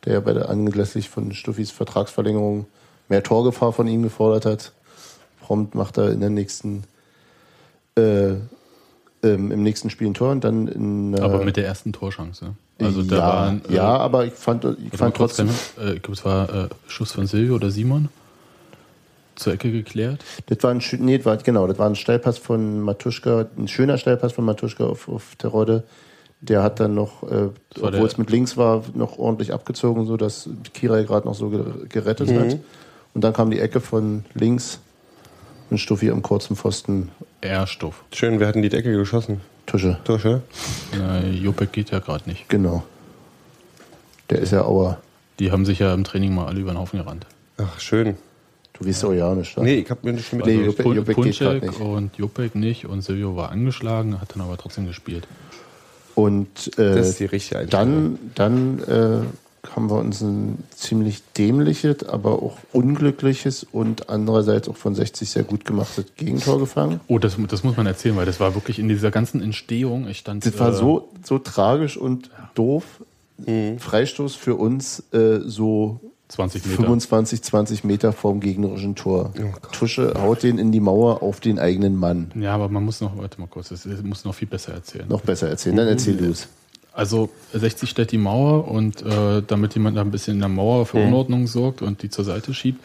der ja bei der anlässlich von Stuffis Vertragsverlängerung mehr Torgefahr von ihm gefordert hat. Prompt macht er in der nächsten äh, ähm, im nächsten Spiel ein Tor und dann in äh, Aber mit der ersten Torchance. Also da ja, waren, äh, ja, aber ich fand, ich fand trotzdem, äh, ich glaube, es war äh, Schuss von Silvio oder Simon. Zur Ecke geklärt. das war ein, nee, das war, genau, das war ein Steilpass von Matuschka, ein schöner Steilpass von Matuschka auf, auf Terodde. Der hat dann noch, äh, obwohl es mit links war, noch ordentlich abgezogen, so dass Kirai gerade noch so ge- gerettet Mhm. hat. Und dann kam die Ecke von links und Stuffi am kurzen Pfosten R-Stoff. Schön, wir hatten die Decke geschossen. Tusche. Tusche. Äh, Jopek geht ja gerade nicht. Genau. Der ist ja Auer. Die haben sich ja im Training mal alle über den Haufen gerannt. Ach, schön. Du weißt auch ja nicht. Nee, ich hab mir nicht mit. Nee, Also Jopek- Pun- Jopek geht grad Punček nicht. und Jopek nicht und Silvio war angeschlagen, hat dann aber trotzdem gespielt. Und äh, Das ist die richtige Einstellung. dann, dann äh, haben wir uns ein ziemlich dämliches, aber auch unglückliches und andererseits auch von 60 sehr gut gemachtes Gegentor gefangen. Oh, das, das muss man erzählen, weil das war wirklich in dieser ganzen Entstehung. Ich stand. Das war äh, so, so tragisch und doof. Freistoß für uns äh, so 20 Meter. 25, 20 Meter vorm gegnerischen Tor. Tusche haut den in die Mauer auf den eigenen Mann. Ja, aber man muss noch, warte mal kurz, das das muss noch viel besser erzählen. Noch besser erzählen, dann erzähl du es. Also 60 stellt die Mauer und äh, damit jemand da ein bisschen in der Mauer für Unordnung sorgt und die zur Seite schiebt,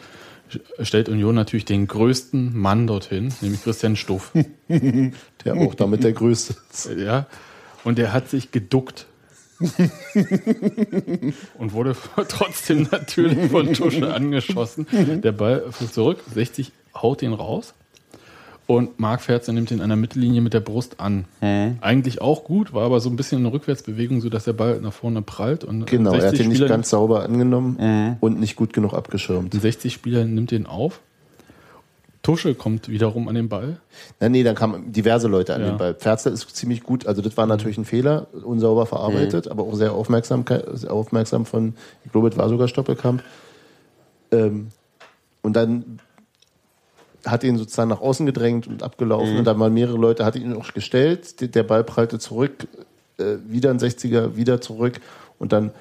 sch- stellt Union natürlich den größten Mann dorthin, nämlich Christian Stuff. Der auch damit der Größte ist. ja, und der hat sich geduckt. und wurde trotzdem natürlich von Tusche angeschossen. Der Ball fällt zurück, 60 haut den raus. Und Marc Ferzer nimmt ihn an der Mittellinie mit der Brust an. Eigentlich auch gut, war aber so ein bisschen eine Rückwärtsbewegung, sodass der Ball nach vorne prallt. Und Genau, er hat 60 den nicht Spieler- ganz sauber angenommen und nicht gut genug abgeschirmt. Ein 60-Spieler nimmt den auf. Tusche kommt wiederum an den Ball. Na, nee, dann kamen diverse Leute an Ja. den Ball. Pferzel ist ziemlich gut, also das war natürlich ein Fehler, unsauber verarbeitet, aber auch sehr aufmerksam, sehr aufmerksam von, ich glaube, es war sogar Stoppelkamp. Ähm, und dann hat ihn sozusagen nach außen gedrängt und abgelaufen und dann waren mehrere Leute, hat ihn auch gestellt, der- Ball prallte zurück, äh, wieder ein 60er, wieder zurück und dann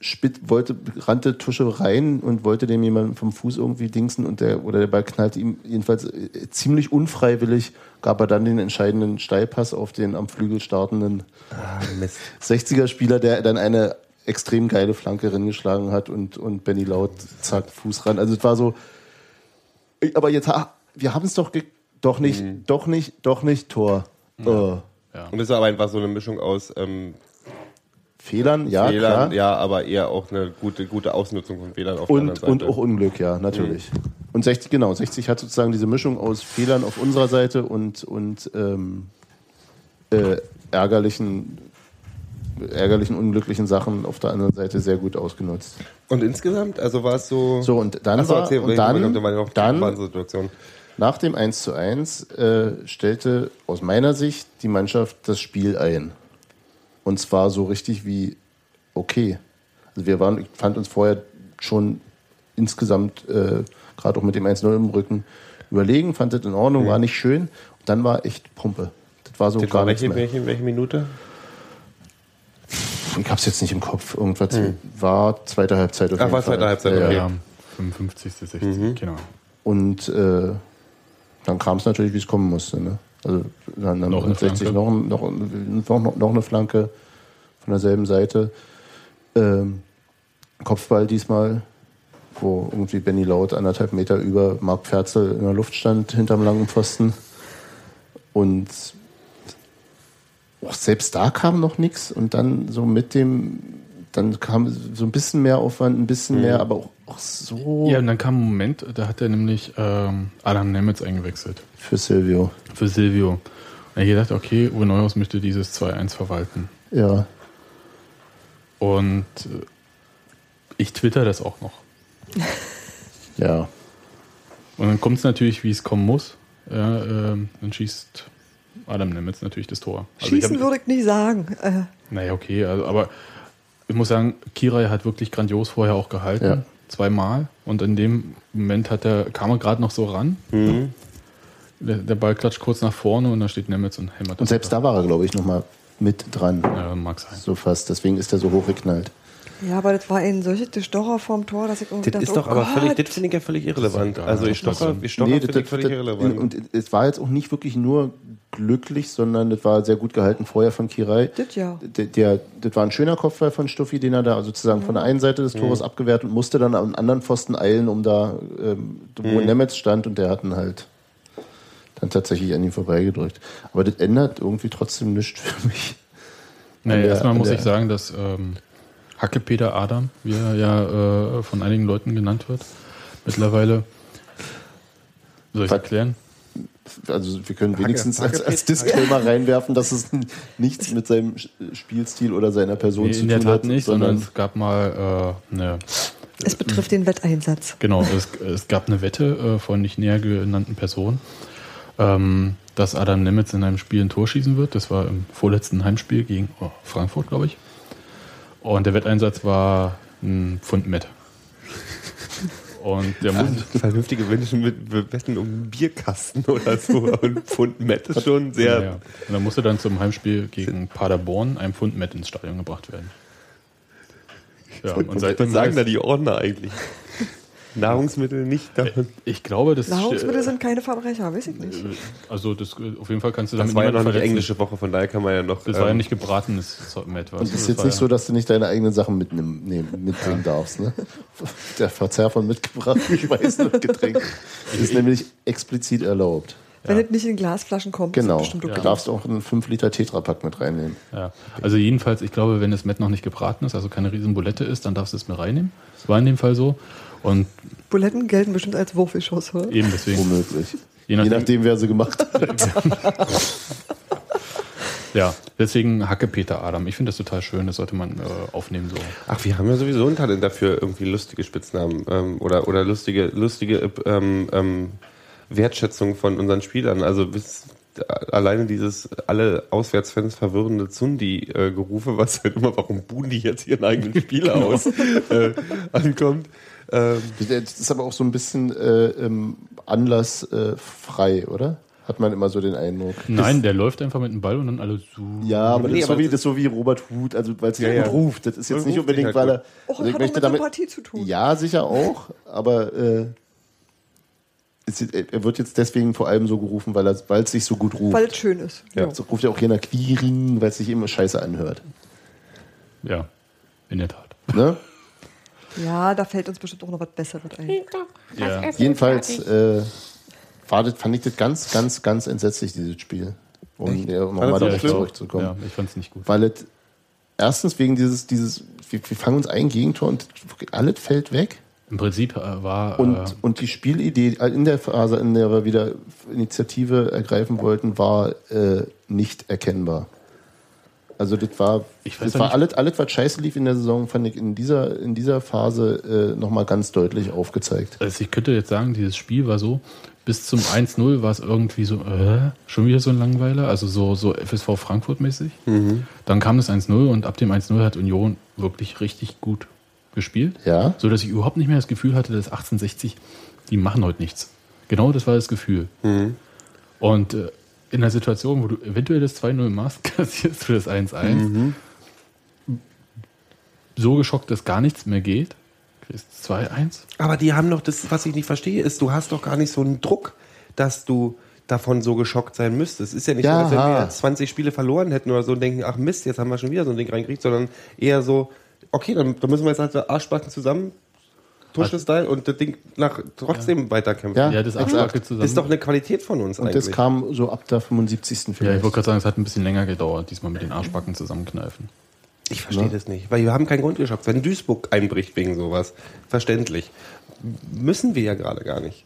Spitt wollte, rannte Tusche rein und wollte dem jemanden vom Fuß irgendwie dingsen und der, oder der Ball knallte ihm jedenfalls äh, ziemlich unfreiwillig, gab er dann den entscheidenden Steilpass auf den am Flügel startenden Ah, Mist. 60er-Spieler, der dann eine extrem geile Flanke geschlagen hat und, und Benny Laut, zack, Fuß ran. Also es war so, aber jetzt, ha- wir haben es doch, ge doch nicht, doch nicht, doch nicht, Tor. Äh, Ja. Und das ist aber einfach so eine Mischung aus ähm, Fehlern, ja, Fehlern, klar. ja, aber eher auch eine gute, gute Ausnutzung von Fehlern auf der Und, anderen Seite. und auch Unglück, ja, natürlich. Und 60, genau, 60 hat sozusagen diese Mischung aus Fehlern auf unserer Seite und, und ähm, äh, ärgerlichen, ärgerlichen, unglücklichen Sachen auf der anderen Seite sehr gut ausgenutzt. Und insgesamt, also war es so. So, und dann Ach so, war, erzähl, und dann, noch dann Situation. nach dem 1 zu 1 äh, stellte aus meiner Sicht die Mannschaft das Spiel ein. Und zwar so richtig wie okay. Also wir waren, ich fand uns vorher schon insgesamt, äh, gerade auch mit dem 1-0 im Rücken, überlegen, fand das in Ordnung, war nicht schön. Und dann war echt Pumpe. Das war so Das gar war nichts welche, mehr. welche, welche Minute? Ich hab's jetzt nicht im Kopf. Irgendwas war zweite Halbzeit auf Ach, jeden war zweite Halbzeit, Ja, okay. ja. Ja, 55. 60. Mhm. Genau. Und äh, dann kam es natürlich, wie es kommen musste. Ne? Also dann, dann Noch eine 60 Flanke. noch, noch, noch, noch, noch eine Flanke von derselben Seite. Ähm, Kopfball diesmal, wo irgendwie Benny Laut anderthalb Meter über Marc Ferzel in der Luft stand, hinterm langen Pfosten. Und auch selbst da kam noch nichts. Und dann so mit dem, dann kam so ein bisschen mehr Aufwand, ein bisschen mehr, aber auch, auch so Ja, und dann kam ein Moment, da hat er nämlich ähm, Adam Nemitz eingewechselt für Silvio. für Silvio. Und er hat gedacht, okay, Uwe Neuhaus möchte dieses 2-1 verwalten. Ja. Und äh, ich twitter das auch noch. Ja. Und dann kommt es natürlich, wie es kommen muss. Ja, ähm, dann schießt Adam Nemitz natürlich das Tor. Also ich Schießen hab- würde ich nicht sagen. Äh, Naja, okay, also, aber ich muss sagen, Kirai hat wirklich grandios vorher auch gehalten. Ja. Zweimal. Und in dem Moment hat er, kam er gerade noch so ran. Mhm. Der, der Ball klatscht kurz nach vorne und da steht Nemetz und hämmert. Und selbst da war er, glaube ich, nochmal mit dran. Ja, mag sein. So fast. Deswegen ist er so hochgeknallt. Ja, aber das war ein solches Stocher vorm Tor, dass ich irgendwie Das ist doch oh aber Gott. völlig, das finde ich ja völlig irrelevant. Das Also ich stocher, ich stocher Nee, finde das, ich völlig das, irrelevant. und es war jetzt auch nicht wirklich nur glücklich, sondern das war sehr gut gehalten vorher von Kirai. Das ja. Der, der, das war ein schöner Kopfball von Stuffi, den er da sozusagen von der einen Seite des Tores abgewehrt und musste dann am anderen Pfosten eilen, um da, ähm, wo Nemetz stand und der hat ihn halt dann tatsächlich an ihm vorbeigedrückt. Aber das ändert irgendwie trotzdem nichts für mich. Naja, der- erstmal an muss der- ich sagen, dass ähm, Hacke-Peter Adam, wie er ja äh, von einigen Leuten genannt wird, mittlerweile. Soll ich Was? erklären? Also wir können Hacke- wenigstens als, Hacke- als Disclaimer reinwerfen, dass es nichts mit seinem Spielstil oder seiner Person Nee, zu in tun der Tat hat, nicht, sondern sondern es gab mal äh, eine Es betrifft den Wetteinsatz. Genau, es, es gab eine Wette äh, von nicht näher genannten Personen, ähm, dass Adam Nemitz in einem Spiel ein Tor schießen wird. Das war im vorletzten Heimspiel gegen oh, Frankfurt, glaube ich. Und der Wetteinsatz war ein Pfund Met. Und der muss, Vernünftige Menschen mit wetten um einen Bierkasten oder so und Pfund Met ist schon sehr. ja, und dann musste dann zum Heimspiel gegen Paderborn ein Pfund Met ins Stadion gebracht werden. Ja, und Was seitdem sagen da die Ordner eigentlich? Nahrungsmittel nicht davon. ich glaube, das Nahrungsmittel sind keine Verbrecher, weiß ich nicht. also das, auf jeden Fall kannst du damit Das war ja noch verletzen. englische Woche, von daher kann man ja noch. Das war ja ähm, nicht gebratenes Met. Was. Und es Das ist jetzt nicht ja- so, dass du nicht deine eigenen Sachen mitnehmen, nehmen, mitbringen darfst. Ne? Der Verzehr von mitgebrachten Speisen und Getränken ist nämlich explizit erlaubt. Wenn Ja. es nicht in Glasflaschen kommt, Genau. ist es bestimmt Du okay. darfst auch einen 5 Liter Tetrapack mit reinnehmen. Ja. Also jedenfalls, ich glaube, wenn das Met noch nicht gebraten ist, also keine riesen Bulette ist, dann darfst du es mit reinnehmen. Das war in dem Fall so. Und Buletten gelten bestimmt als Wurfgeschoss, oder? eben deswegen, Womöglich. Je Je nachdem- nachdem, wer sie gemacht hat. ja, deswegen Hacke Peter Adam. Ich finde das total schön, das sollte man äh, aufnehmen so. Ach, wir haben ja sowieso ein Talent dafür, irgendwie lustige Spitznamen ähm, oder, oder lustige, lustige ähm, ähm, Wertschätzung von unseren Spielern. Also bis, alleine dieses alle Auswärtsfans verwirrende Zundi-Gerufe, was halt immer, warum buhen die jetzt ihren eigenen Spieler aus, äh, ankommt. Ähm, Das ist aber auch so ein bisschen äh, anlassfrei, äh, oder? Hat man immer so den Eindruck. Nein, der läuft einfach mit dem Ball und dann alle so. Ja, aber, Nee, das, ist so aber wie, das- das ist so wie Robert Huth, also weil es Ja, ja, gut ruft. Das ist jetzt Das nicht unbedingt, halt weil er. Och, also hat ich möchte mit damit. Sympathie zu tun. Ja, sicher auch, aber äh, er wird jetzt deswegen vor allem so gerufen, weil er- weil es sich so gut ruft. Weil es schön ist. Ja. So ruft ja auch jener Quirin, weil es sich immer scheiße anhört. Ja, in der Tat. Ne? ja, da fällt uns bestimmt auch noch was Besseres ein. Ja. Jedenfalls äh, war das, fand ich das ganz, ganz, ganz entsetzlich, dieses Spiel. Um nochmal darauf zurückzukommen. ja, ich fand es nicht gut. Weil es erstens wegen dieses, dieses wir, wir fangen uns ein Gegentor und alles fällt weg. Im Prinzip äh, war. Und, äh, und die Spielidee in der Phase, in der wir wieder Initiative ergreifen wollten, war äh, nicht erkennbar. Also das war, Ich weiß das war alles, alles, was scheiße lief in der Saison, fand ich in dieser, in dieser Phase äh, nochmal ganz deutlich aufgezeigt. Also ich könnte jetzt sagen, dieses Spiel war so, bis zum 1-0 war es irgendwie so, äh, schon wieder so ein Langweiler, also so, so FSV Frankfurt-mäßig. Dann kam das 1-0 und ab dem 1-0 hat Union wirklich richtig gut gespielt. Ja. So dass ich überhaupt nicht mehr das Gefühl hatte, dass 1860, die machen heute nichts. Genau das war das Gefühl. Und äh, in der Situation, wo du eventuell das 2-0 machst, kassierst du das 1-1. So geschockt, dass gar nichts mehr geht. Kriegst 2-1. Aber die haben doch das, was ich nicht verstehe, ist, du hast doch gar nicht so einen Druck, dass du davon so geschockt sein müsstest. Es ist ja nicht Ja. so, als wenn wir jetzt 20 Spiele verloren hätten oder so und denken, ach Mist, jetzt haben wir schon wieder so ein Ding reingekriegt, sondern eher so, okay, dann, dann müssen wir jetzt halt so Arschbacken zusammen, Tuschel-Style und das Ding nach, trotzdem weiterkämpfen. Ja, Ja, das. Absparke zusammen. Das ist doch eine Qualität von uns Und eigentlich. das kam so ab der 75. Ja, ich vielleicht. wollte gerade sagen, es hat ein bisschen länger gedauert, diesmal mit den Arschbacken zusammenkneifen. Ich verstehe das nicht, weil wir haben keinen Grund geschockt. Wenn Duisburg einbricht wegen sowas, verständlich. Müssen wir ja gerade gar nicht.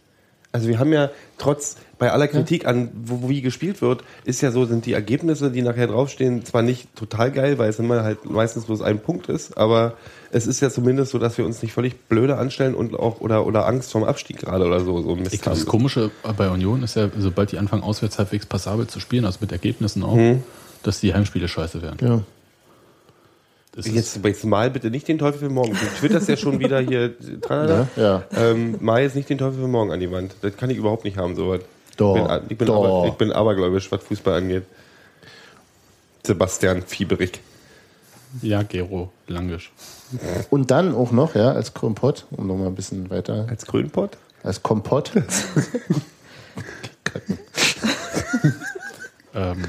Also wir haben ja trotz, bei aller Kritik an, wo, wie gespielt wird, ist ja so, sind die Ergebnisse, die nachher draufstehen, zwar nicht total geil, weil es immer halt meistens bloß ein Punkt ist, aber es ist ja zumindest so, dass wir uns nicht völlig blöde anstellen und auch, oder, oder Angst vorm Abstieg gerade oder so, so Mist Ich glaube, das. Komische bei Union ist ja, sobald die anfangen, auswärts halbwegs passabel zu spielen, also mit Ergebnissen auch, dass die Heimspiele scheiße werden. Ja. Es ist- Jetzt, jetzt mal bitte nicht den Teufel für morgen. Du twitterst ja schon wieder hier. Tralala. Ja, ja. Ähm, mal jetzt nicht den Teufel für morgen an die Wand. Das kann ich überhaupt nicht haben, sowas. Doch, Ich bin, ich bin, doch. aber, ich bin abergläubisch, was Fußball angeht. Sebastian Fieberich. ja, Gero Langisch. Und dann auch noch, ja, als Kompott, um nochmal ein bisschen weiter, Als Grünpott? als Kompott, Ähm,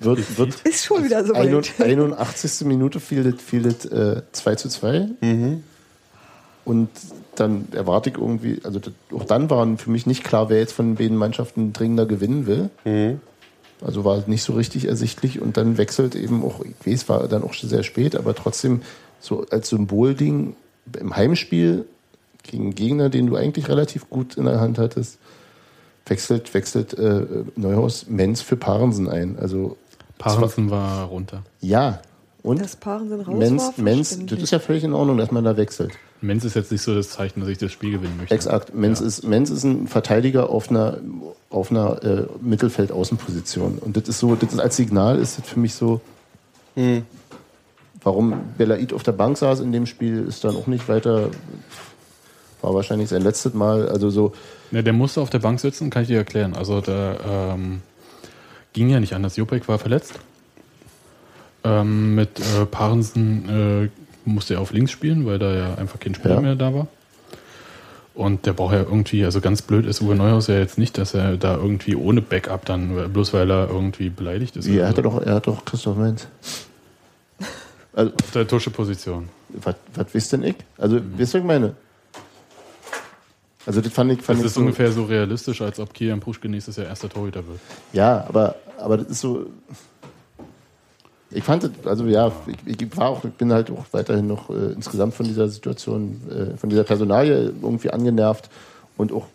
wird, wird Ist schon wieder so weit. 81. Minute fiel das, fiel das äh, 2 zu 2. Und dann erwarte ich irgendwie, also das, auch dann war für mich nicht klar, wer jetzt von den beiden Mannschaften dringender gewinnen will. Also war nicht so richtig ersichtlich und dann wechselt eben auch, ich weiß, war dann auch schon sehr spät, aber trotzdem so als Symbolding im Heimspiel gegen einen Gegner, den du eigentlich relativ gut in der Hand hattest, wechselt, wechselt äh, Neuhaus Menz für Parensen ein. Also Parensen war runter. ja. Und Das Paaren sind raus. Menz, war Menz, das ist ja völlig in Ordnung, dass man da wechselt. Menz ist jetzt nicht so das Zeichen, dass ich das Spiel gewinnen möchte. Exakt. Menz, ist, Menz ist ein Verteidiger auf einer, auf einer äh, Mittelfeld-Außenposition. Und das ist so, das ist als Signal ist das für mich so, warum Belaid auf der Bank saß in dem Spiel, ist dann auch nicht weiter, war wahrscheinlich sein letztes Mal. Also so, Ja, der musste auf der Bank sitzen, kann ich dir erklären. Also da ähm, ging ja nicht anders. Jopek war verletzt. Ähm, mit äh, Parensen äh, musste er auf links spielen, weil da ja einfach kein Spieler Ja. mehr da war. Und der braucht ja irgendwie, also ganz blöd ist Uwe Neuhaus ja jetzt nicht, dass er da irgendwie ohne Backup dann, bloß weil er irgendwie beleidigt ist. wie, er hatte doch, er hat doch Christoph Menz. Also, Auf der Tusche-Position. was, wisst denn ich? Also, wisst ihr, was ich meine? Also, das fand ich, fand Das ich ist so, ungefähr so realistisch, als ob Kilian Puschke nächstes Jahr erster Torhüter wird. Ja, aber, aber das ist so. Ich fand es, also ja, ich, ich, war auch, ich bin halt auch weiterhin noch äh, insgesamt von dieser Situation, äh, von dieser Personalie irgendwie angenervt und auch,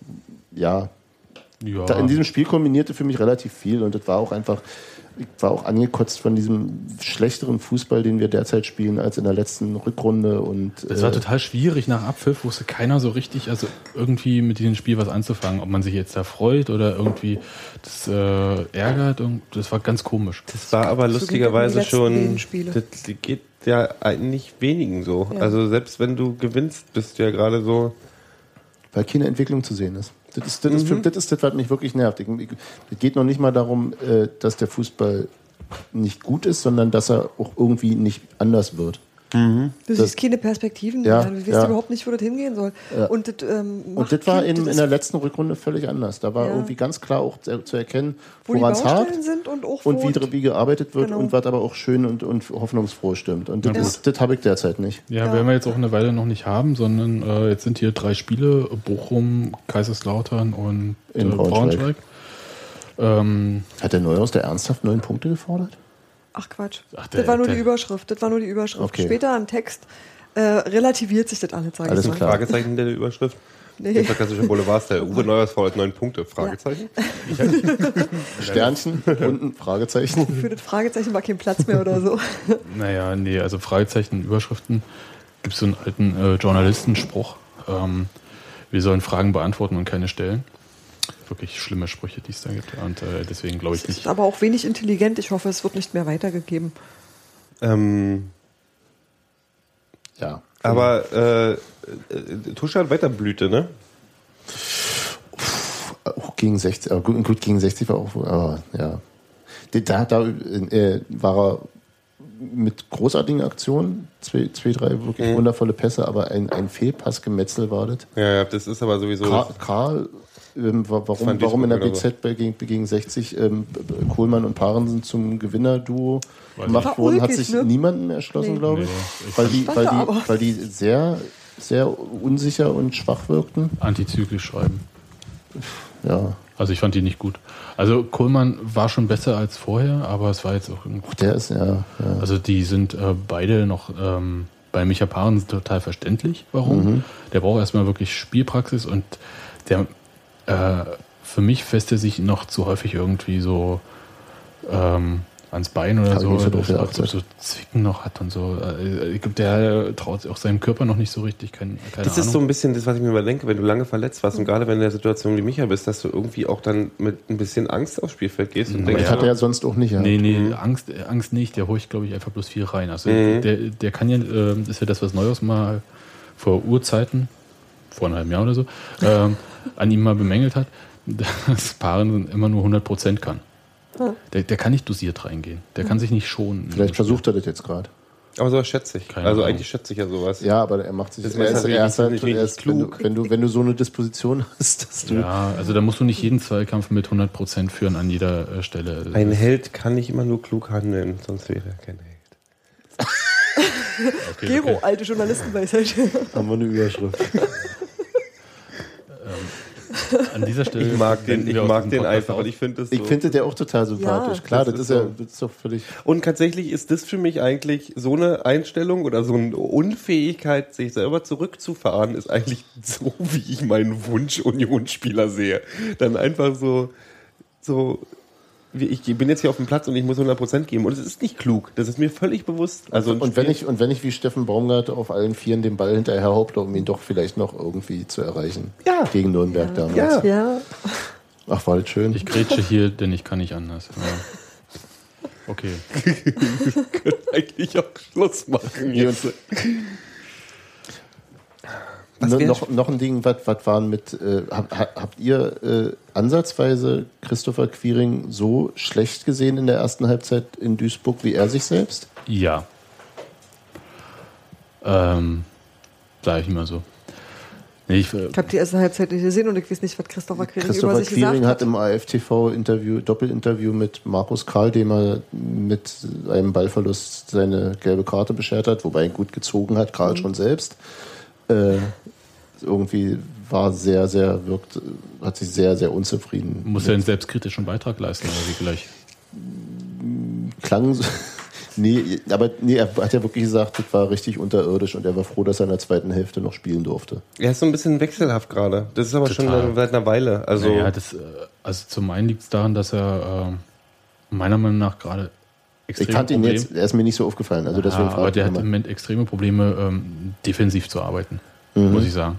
ja, Ja. in diesem Spiel kombinierte für mich relativ viel und das war auch einfach, ich war auch angekotzt von diesem schlechteren Fußball, den wir derzeit spielen, als in der letzten Rückrunde und Es war äh, total schwierig. Nach Abpfiff wusste keiner so richtig, also irgendwie mit diesem Spiel was anzufangen. Ob man sich jetzt da freut oder irgendwie das äh, ärgert. Und das war ganz komisch. Das war aber So lustigerweise schon. Das geht ja eigentlich wenigen so. Ja. Also selbst wenn du gewinnst, bist du ja gerade so. weil keine Entwicklung zu sehen ist. Das ist das, ist, für, das, ist das, was mich wirklich nervt. Es geht noch nicht mal darum, äh, dass der Fußball nicht gut ist, sondern dass er auch irgendwie nicht anders wird. Du Das- siehst keine Perspektiven Ja, mehr. Du weißt ja. überhaupt nicht, wo das hingehen soll. Ja. Und das, ähm, Und das war in, das in der letzten Rückrunde völlig anders. Da war Ja. irgendwie ganz klar auch zu, zu erkennen, wo die woran es hakt Baustellen sind und auch und wie, wie gearbeitet wird Genau. und was aber auch schön und, und hoffnungsfroh stimmt. Und das, das habe ich derzeit nicht. Ja, Ja. werden wir jetzt auch eine Weile noch nicht haben, sondern äh, jetzt sind hier drei Spiele: Bochum, Kaiserslautern und äh, Braunschweig. Braunschweig. Ähm, Hat der Neuhaus der ernsthaft neun Punkte gefordert? Ach Quatsch. Ach, der- das war nur der- die Überschrift. Das war nur die Überschrift. Okay. Später im Text äh, relativiert sich das alles, sage Alles ich mal. klar. Fragezeichen der Überschrift. Nee. Der klassische Boulevardstyle. Uwe Neuers fordert neun Punkte. Fragezeichen. Sternchen, unten Fragezeichen. Für das Fragezeichen war kein Platz mehr oder so. naja, nee, also Fragezeichen, Überschriften. Gibt es so einen alten äh, Journalistenspruch: ähm, Wir sollen Fragen beantworten und keine stellen. Wirklich schlimme Sprüche, die es da gibt. Und äh, deswegen glaube ich Das ist nicht. aber auch wenig intelligent. Ich hoffe, es wird nicht mehr weitergegeben. Ähm, Ja. aber äh, äh, Tusche hat weiter Blüte, ne? Auch gegen 60, aber gut, gut, gegen 60 war auch, aber ja. Da, da äh, war er mit großartigen Aktionen, zwei, zwei drei wirklich Mhm. wundervolle Pässe, aber ein, ein Fehlpassgemetzel war das. Ja, ja, das ist aber sowieso. Karl, Karl ähm, wa- warum, warum in der BZ bei, gegen, gegen 60 ähm, Kohlmann und Parensen zum Gewinnerduo gemacht wurden, hat sich ne? niemandem erschlossen, Nee. glaube ich. Nee, ich weil, die, weil, die, weil die sehr, sehr unsicher und schwach wirkten. Antizyklisch schreiben. Ja, Also ich fand die nicht gut. Also Kohlmann war schon besser als vorher, aber es war jetzt auch irgendwie. auch der ist ja, ja. Also die sind äh, beide noch ähm, bei Micha Paaren total verständlich, warum. Der braucht erstmal wirklich Spielpraxis und der äh, für mich feste sich noch zu häufig irgendwie so ähm, ans Bein oder Hab ich so, so dass er so Zwicken noch hat und so. Äh, Ich glaube, der traut auch seinem Körper noch nicht so richtig. Kein, keine Das Ahnung. ist so ein bisschen das, was ich mir überdenke, wenn du lange verletzt warst und gerade wenn du in der Situation wie Micha bist, dass du irgendwie auch dann mit ein bisschen Angst aufs Spielfeld gehst und Aber denkst, das hat er ja sonst auch nicht. Ja. Nee, nee, Angst, äh, Angst nicht. Der horcht, glaube ich, einfach bloß viel rein. Also Mhm. der, der kann ja, äh, das ist ja das, was Neuhaus mal vor Urzeiten, vor einem halben Jahr oder so, ähm, an ihm mal bemängelt hat, dass Paaren immer nur 100% kann. Der, der kann nicht dosiert reingehen. Der kann sich nicht schonen. Vielleicht versucht er das jetzt gerade. aber sowas schätze ich. Keine also Ahnung. eigentlich schätze ich ja sowas. Ja, aber er macht sich. Das er ist ist, natürlich er ist halt, nicht richtig er ist, wenn, du, klug. wenn, du, wenn du so eine Disposition hast, dass du. Ja, also da musst du nicht jeden Zweikampf mit 100% führen an jeder äh, Stelle. Das Ein Held kann nicht immer nur klug handeln, sonst wäre er kein Held. okay, Gero, okay. alte Journalistenweisheit. Haben wir eine Überschrift. An dieser Stelle. Ich mag den, ich mag den einfach und ich finde das so. Ich finde der auch total sympathisch. Ja. Klar, Das das, ist ist, ja, so. das ist doch völlig. Und tatsächlich ist das für mich eigentlich so eine Einstellung oder so eine Unfähigkeit, sich selber zurückzufahren, ist eigentlich so, wie ich meinen Wunsch Unionsspieler sehe. Dann einfach so, so, ich bin jetzt hier auf dem Platz und ich muss 100% geben. Und es ist nicht klug. Das ist mir völlig bewusst. Also Und wenn, ich, und wenn ich wie Steffen Baumgart auf allen Vieren den Ball hinterher haupte, um ihn doch vielleicht noch irgendwie zu erreichen. Ja. Gegen Nürnberg damals. Ja. Ja, Ach, war das schön. Ich grätsche hier, denn ich kann nicht anders. Ja. Okay. eigentlich auch Schluss machen jetzt. No, noch, noch ein Ding, was was waren mit, äh, hab, ha- habt ihr äh, ansatzweise Christopher Quiring so schlecht gesehen in der ersten Halbzeit in Duisburg wie er sich selbst? Ja. Ähm, sag ich mal so. Nee, ich, äh, ich habe die erste Halbzeit nicht gesehen und ich weiß nicht, was Christopher Quiring über Christopher sich gesagt Quiring hat. hat im AFTV-Interview, Doppelinterview mit Markus Karl, dem er mit einem Ballverlust seine gelbe Karte beschert hat, wobei er gut gezogen hat, Mhm. Karl schon selbst. Äh, irgendwie war sehr, sehr, wirkt, hat sich sehr, sehr unzufrieden. muss ja einen selbstkritischen Beitrag leisten, oder wie vielleicht. klang so. Nee, aber nee, er hat ja wirklich gesagt, das war richtig unterirdisch und er war froh, dass er in der zweiten Hälfte noch spielen durfte. Er ist so ein bisschen wechselhaft gerade. Das ist aber Total. schon seit einer Weile. Also, naja, das, äh, also zum einen liegt es daran, dass er äh, meiner Meinung nach gerade Ich extreme fand ihn jetzt, er ist mir nicht so aufgefallen. Also deswegen aber ich der hat im Moment extreme Probleme, ähm, defensiv zu arbeiten, Mhm. muss ich sagen.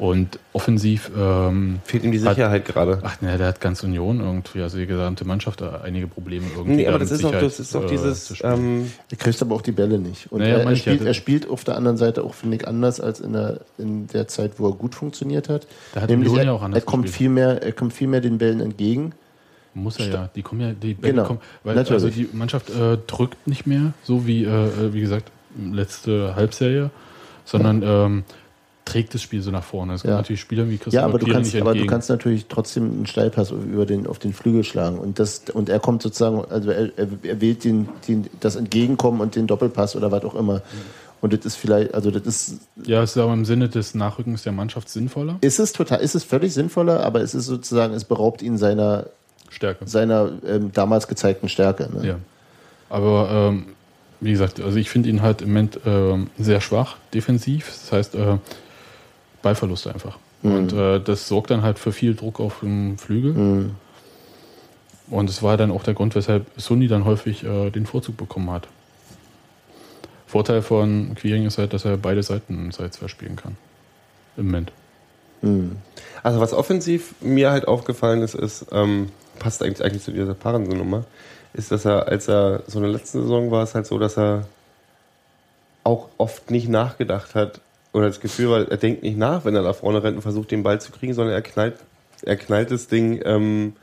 Und offensiv, ähm, fehlt ihm die Hat- Sicherheit gerade. ach ne, der hat ganz Union irgendwie, also die gesamte Mannschaft, äh, einige Probleme irgendwie. Nee, aber das ist, auch, das ist doch äh, dieses. Ähm, Er kriegt aber auch die Bälle nicht. Und Naja, er, er, spielt, er spielt auf der anderen Seite auch, finde ich, anders als in der, in der Zeit, wo er gut funktioniert hat. Da hat Nämlich Union er, ja auch anders er, kommt gespielt. viel mehr, er kommt viel mehr den Bällen entgegen. Muss er ja. Die kommen ja, die Bälle Genau. kommen, weil Natürlich. also die Mannschaft äh, drückt nicht mehr, so wie, äh, wie gesagt, letzte Halbserie, sondern ähm, trägt das Spiel so nach vorne. Es Ja. kommen natürlich Spieler wie Christopher Ja, aber du, kannst, aber du kannst natürlich trotzdem einen Steilpass über den, auf den Flügel schlagen. Und, das, und er kommt sozusagen, also er, er, wählt den, den, das Entgegenkommen und den Doppelpass oder was auch immer. Und das ist vielleicht, also das ist, ja, es ist aber im Sinne des Nachrückens der Mannschaft sinnvoller. ist es total, ist es völlig sinnvoller, aber es ist sozusagen, es beraubt ihn seiner, Stärke. seiner ähm, damals gezeigten Stärke. Ne? Ja. Aber ähm, wie gesagt, also ich finde ihn halt im Moment ähm, sehr schwach defensiv. Das heißt, äh, Ballverluste einfach. Mhm. Und äh, das sorgt dann halt für viel Druck auf dem Flügel. Mhm. Und es war dann auch der Grund, weshalb Sunni dann häufig äh, den Vorzug bekommen hat. Vorteil von Quiring ist halt, dass er beide Seiten Seite 2 spielen kann. Im Moment. Mhm. Also was offensiv mir halt aufgefallen ist, ist, ähm, passt eigentlich, eigentlich zu dieser Parensen-Nummer, ist, dass er, als er so in der letzten Saison war, es halt so, dass er auch oft nicht nachgedacht hat oder das Gefühl war, er denkt nicht nach, wenn er da vorne rennt und versucht, den Ball zu kriegen, sondern er knallt, er knallt das Ding, ähm,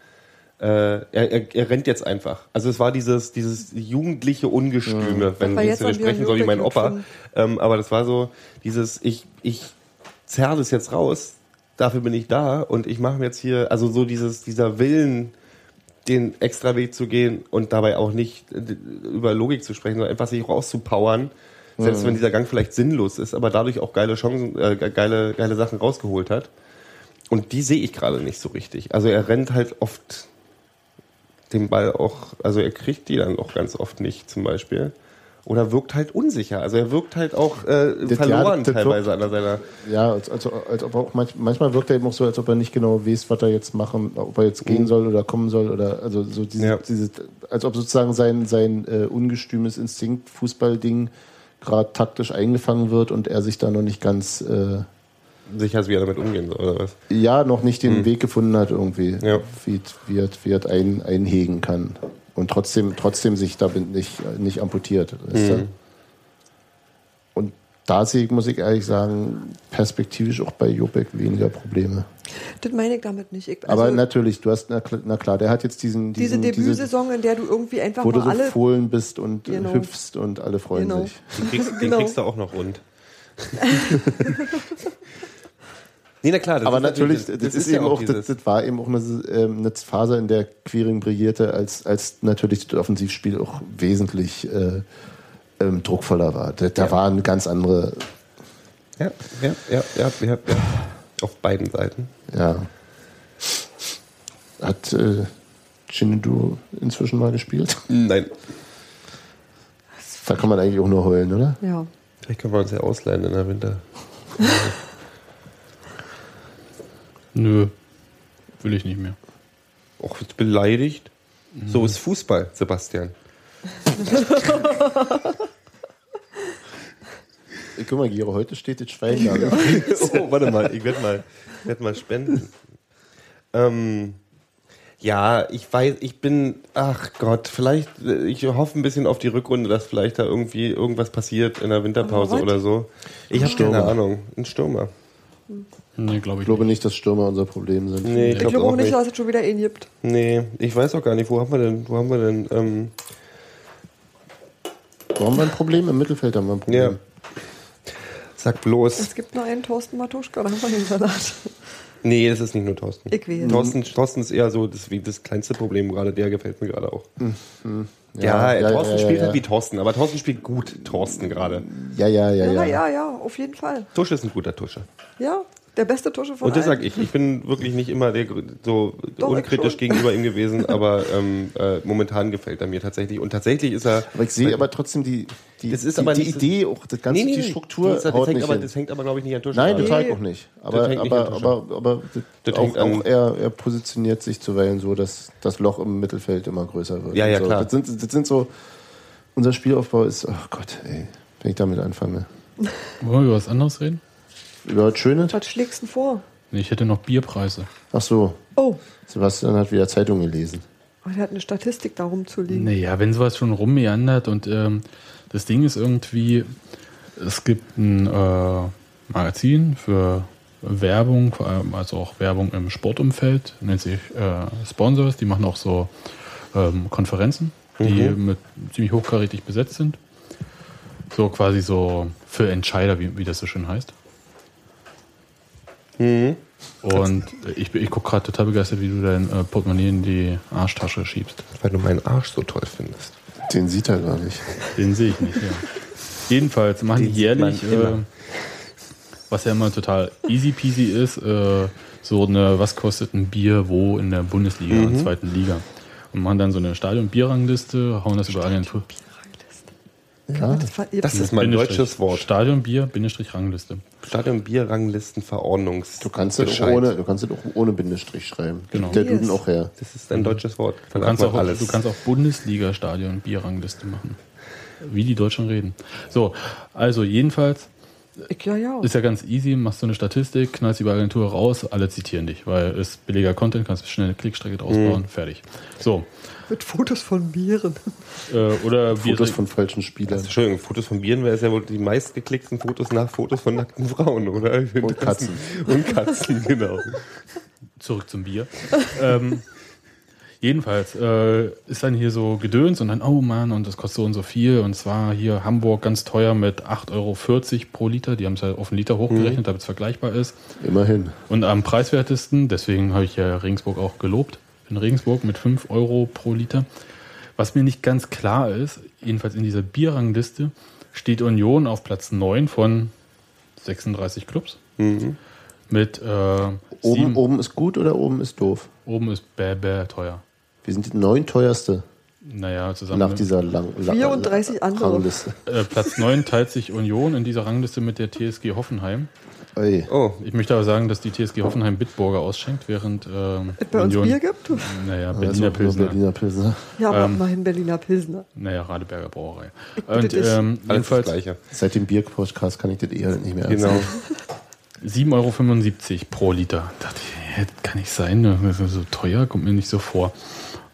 äh, er, er, er rennt jetzt einfach. Also es war dieses, dieses jugendliche Ungestüme, wenn war ich jetzt widersprechen Björn soll, wie mein Opa. Ähm, aber das war so dieses, ich, ich zerre das jetzt raus, dafür bin ich da und ich mache mir jetzt hier, also so dieses, dieser Willen, den extra Weg zu gehen und dabei auch nicht äh, über Logik zu sprechen, sondern einfach sich rauszupowern, selbst wenn dieser Gang vielleicht sinnlos ist, aber dadurch auch geile Chancen, äh, ge- geile, geile Sachen rausgeholt hat. Und die sehe ich gerade nicht so richtig. Also er rennt halt oft den Ball auch, also er kriegt die dann auch ganz oft nicht zum Beispiel. oder wirkt halt unsicher. Also er wirkt halt auch äh, Das- verloren ja, teilweise wirkt- an seiner. Ja, als, als, als ob er auch manch, manchmal wirkt er eben auch so, als ob er nicht genau weiß, was er jetzt machen, ob er jetzt gehen soll oder kommen soll oder also so diese, Ja. diese als ob sozusagen sein sein äh, ungestümes Instinkt Fußballding gerade taktisch eingefangen wird und er sich da noch nicht ganz äh, Sicher ist, wie er damit umgehen soll, oder was? ja noch nicht den Weg gefunden hat irgendwie, Ja. wie, wie, er- wie er ein, einhegen kann und trotzdem trotzdem sich da nicht nicht amputiert. weißt du? Da sehe ich, muss ich ehrlich sagen, perspektivisch auch bei Jopek weniger Probleme. Das meine ich damit nicht. Ich, Aber also, natürlich, du hast, na, na klar, der hat jetzt diesen, diese diesen Debütsaison, in der du irgendwie einfach wo du mal so alle. Fohlen bist und Genau. hüpfst und alle freuen Genau. sich. Den kriegst, den Genau. kriegst du auch noch rund. nee, na klar. Das Aber ist natürlich, das, ist, eben ja auch, das, das war eben auch eine, ähm, eine Phase, in der Quiring brillierte, als, als natürlich das Offensivspiel auch wesentlich äh, ähm, druckvoller war. Da, da Ja. war eine ganz andere, Ja, ja, ja, ja, ja, ja. Auf beiden Seiten. ja. Hat äh, Shindu inzwischen mal gespielt? Nein. Da kann man eigentlich auch nur heulen, oder? Ja. Vielleicht können wir uns ja ausleihen in der Winter. Nö, will ich nicht mehr. Och, jetzt beleidigt. So ist Fußball, Sebastian. Ey, Guck mal, Giro, heute steht das Schwein da. oh, warte mal, ich werde mal, werd mal spenden. Ähm, ja, ich weiß, ich bin, ach Gott, vielleicht, äh, ich hoffe ein bisschen auf die Rückrunde, dass vielleicht da irgendwie irgendwas passiert in der Winterpause oder so. Ich habe keine Stürmer. Ahnung. Ein Stürmer. Nee, glaube Ich ich glaube nicht. nicht, dass Stürmer unser Problem sind. Nee, ich Ich glaube auch nicht. dass es schon wieder ihn gibt. Nee, ich weiß auch gar nicht, wo haben wir denn, wo haben wir denn, ähm, Wo haben wir ein Problem? Im Mittelfeld haben wir ein Problem. ja. Sag bloß. Es gibt nur einen Thorsten Matuschka, da haben wir den Salat. Nee, das ist nicht nur Thorsten. Ich weiß. Thorsten, Thorsten ist eher so das, wie das kleinste Problem gerade, der gefällt mir gerade auch. Ja, Ja, ja, Thorsten ja, ja, spielt ja. halt wie Thorsten, aber Thorsten spielt gut Thorsten gerade. Ja, ja, ja, Ja, ja. ja, ja, auf jeden Fall. Tusche ist ein guter Tusche. Ja, der beste Tusche von Und das allen. sag ich. Ich bin wirklich nicht immer der, so Doch, unkritisch gegenüber ihm gewesen, aber ähm, äh, momentan gefällt er mir tatsächlich. Und tatsächlich ist er. Aber ich sehe aber trotzdem die, die, Das ist die, aber die nicht- Idee, auch das ganze, die Struktur das, das, haut hängt nicht aber, hin. das hängt aber, glaube ich, nicht an Tusche. Nein, dran. total Nee. auch nicht. Aber, hängt nicht aber, an aber, aber das Das auch, hängt an- auch er, er positioniert sich zuweilen so, dass das Loch im Mittelfeld immer größer wird. Ja, ja, so. klar. Das sind, das sind so, unser Spielaufbau ist, ach Gott, ey, wenn ich damit anfange. Wollen wir über was anderes reden? Über Schöne? Was schlägst du denn vor? Nee, ich hätte noch Bierpreise. Ach so, Oh, Sebastian hat wieder Zeitung gelesen. oh, der hat eine Statistik da rumzuliegen. Naja, wenn sowas schon rummeandert und ähm, das Ding ist irgendwie, es gibt ein äh, Magazin für Werbung, vor allem also auch Werbung im Sportumfeld, nennt sich äh, Sponsors, die machen auch so ähm, Konferenzen, die mit ziemlich hochkarätig besetzt sind. So quasi so für Entscheider, wie, wie das so schön heißt. Und ich, ich gucke gerade total begeistert, wie du dein äh, Portemonnaie in die Arschtasche schiebst. Weil du meinen Arsch so toll findest. Den sieht er gar nicht. Den sehe ich nicht, ja. Jedenfalls machen die jährlich, äh, was ja immer total easy peasy ist, äh, so eine, was kostet ein Bier wo in der Bundesliga, in Mhm. der zweiten Liga. Und machen dann so eine Stadion-Bierrangliste, hauen das über Agentur. Klar. Das, war, Das ist mein deutsches Wort. Stadion-Bier-Rangliste. Stadion Bier Ranglistenverordnungs. Du kannst es ohne, du kannst es auch ohne Bindestrich schreiben. Genau. Der Duden auch her. Das ist ein deutsches Wort. Du kannst, auch, du kannst auch Bundesliga-Stadion-Bierrangliste machen. Wie die Deutschen reden. So, also jedenfalls ich, ja, ja. ist ja ganz easy, machst du eine Statistik, knallst die bei Agentur raus, alle zitieren dich, weil es billiger Content, kannst schnell eine Klickstrecke draus bauen, fertig. So, Mit Fotos von Bieren. äh, oder Fotos von falschen Spielern. Entschuldigung, Fotos von Bieren wäre es ja wohl die meistgeklickten Fotos nach Fotos von nackten Frauen, oder? Und Katzen. Und Katzen, genau. zurück zum Bier. ähm, jedenfalls äh, ist dann hier so Gedöns und dann, oh Mann, und das kostet so und so viel. Und zwar hier Hamburg ganz teuer mit 8,40 Euro pro Liter. Die haben es halt auf einen Liter hochgerechnet, damit es vergleichbar ist. Immerhin. Und am preiswertesten, deswegen habe ich ja Regensburg auch gelobt, in Regensburg mit 5 Euro pro Liter. Was mir nicht ganz klar ist, jedenfalls in dieser Bierrangliste, steht Union auf Platz 9 von 36 Clubs. Mit äh, Oben, sieben, oben ist gut oder oben ist doof? oben ist bäh, bäh teuer. Wir sind die neun teuerste. Naja, zusammen Nach mit, dieser lang, lang 34 andere. Rangliste. äh, Platz 9 teilt sich Union in dieser Rangliste mit der TSG Hoffenheim. Oi. Oh, Ich möchte aber sagen, dass die TSG Hoffenheim Bitburger ausschenkt, während ähm, Es bei uns Union, Bier gibt? naja, Berliner Pilsner, Berliner Pilsner. Ja, aber Ähm, immerhin Berliner Pilsner. naja, Radeberger Brauerei. Und ähm, jedenfalls Gleiche. Seit dem Bierpodcast kann ich das eher nicht mehr Genau. nehmen. 7,75 Euro pro Liter. Dachte ich, kann nicht sein, ne? das ist so teuer, kommt mir nicht so vor.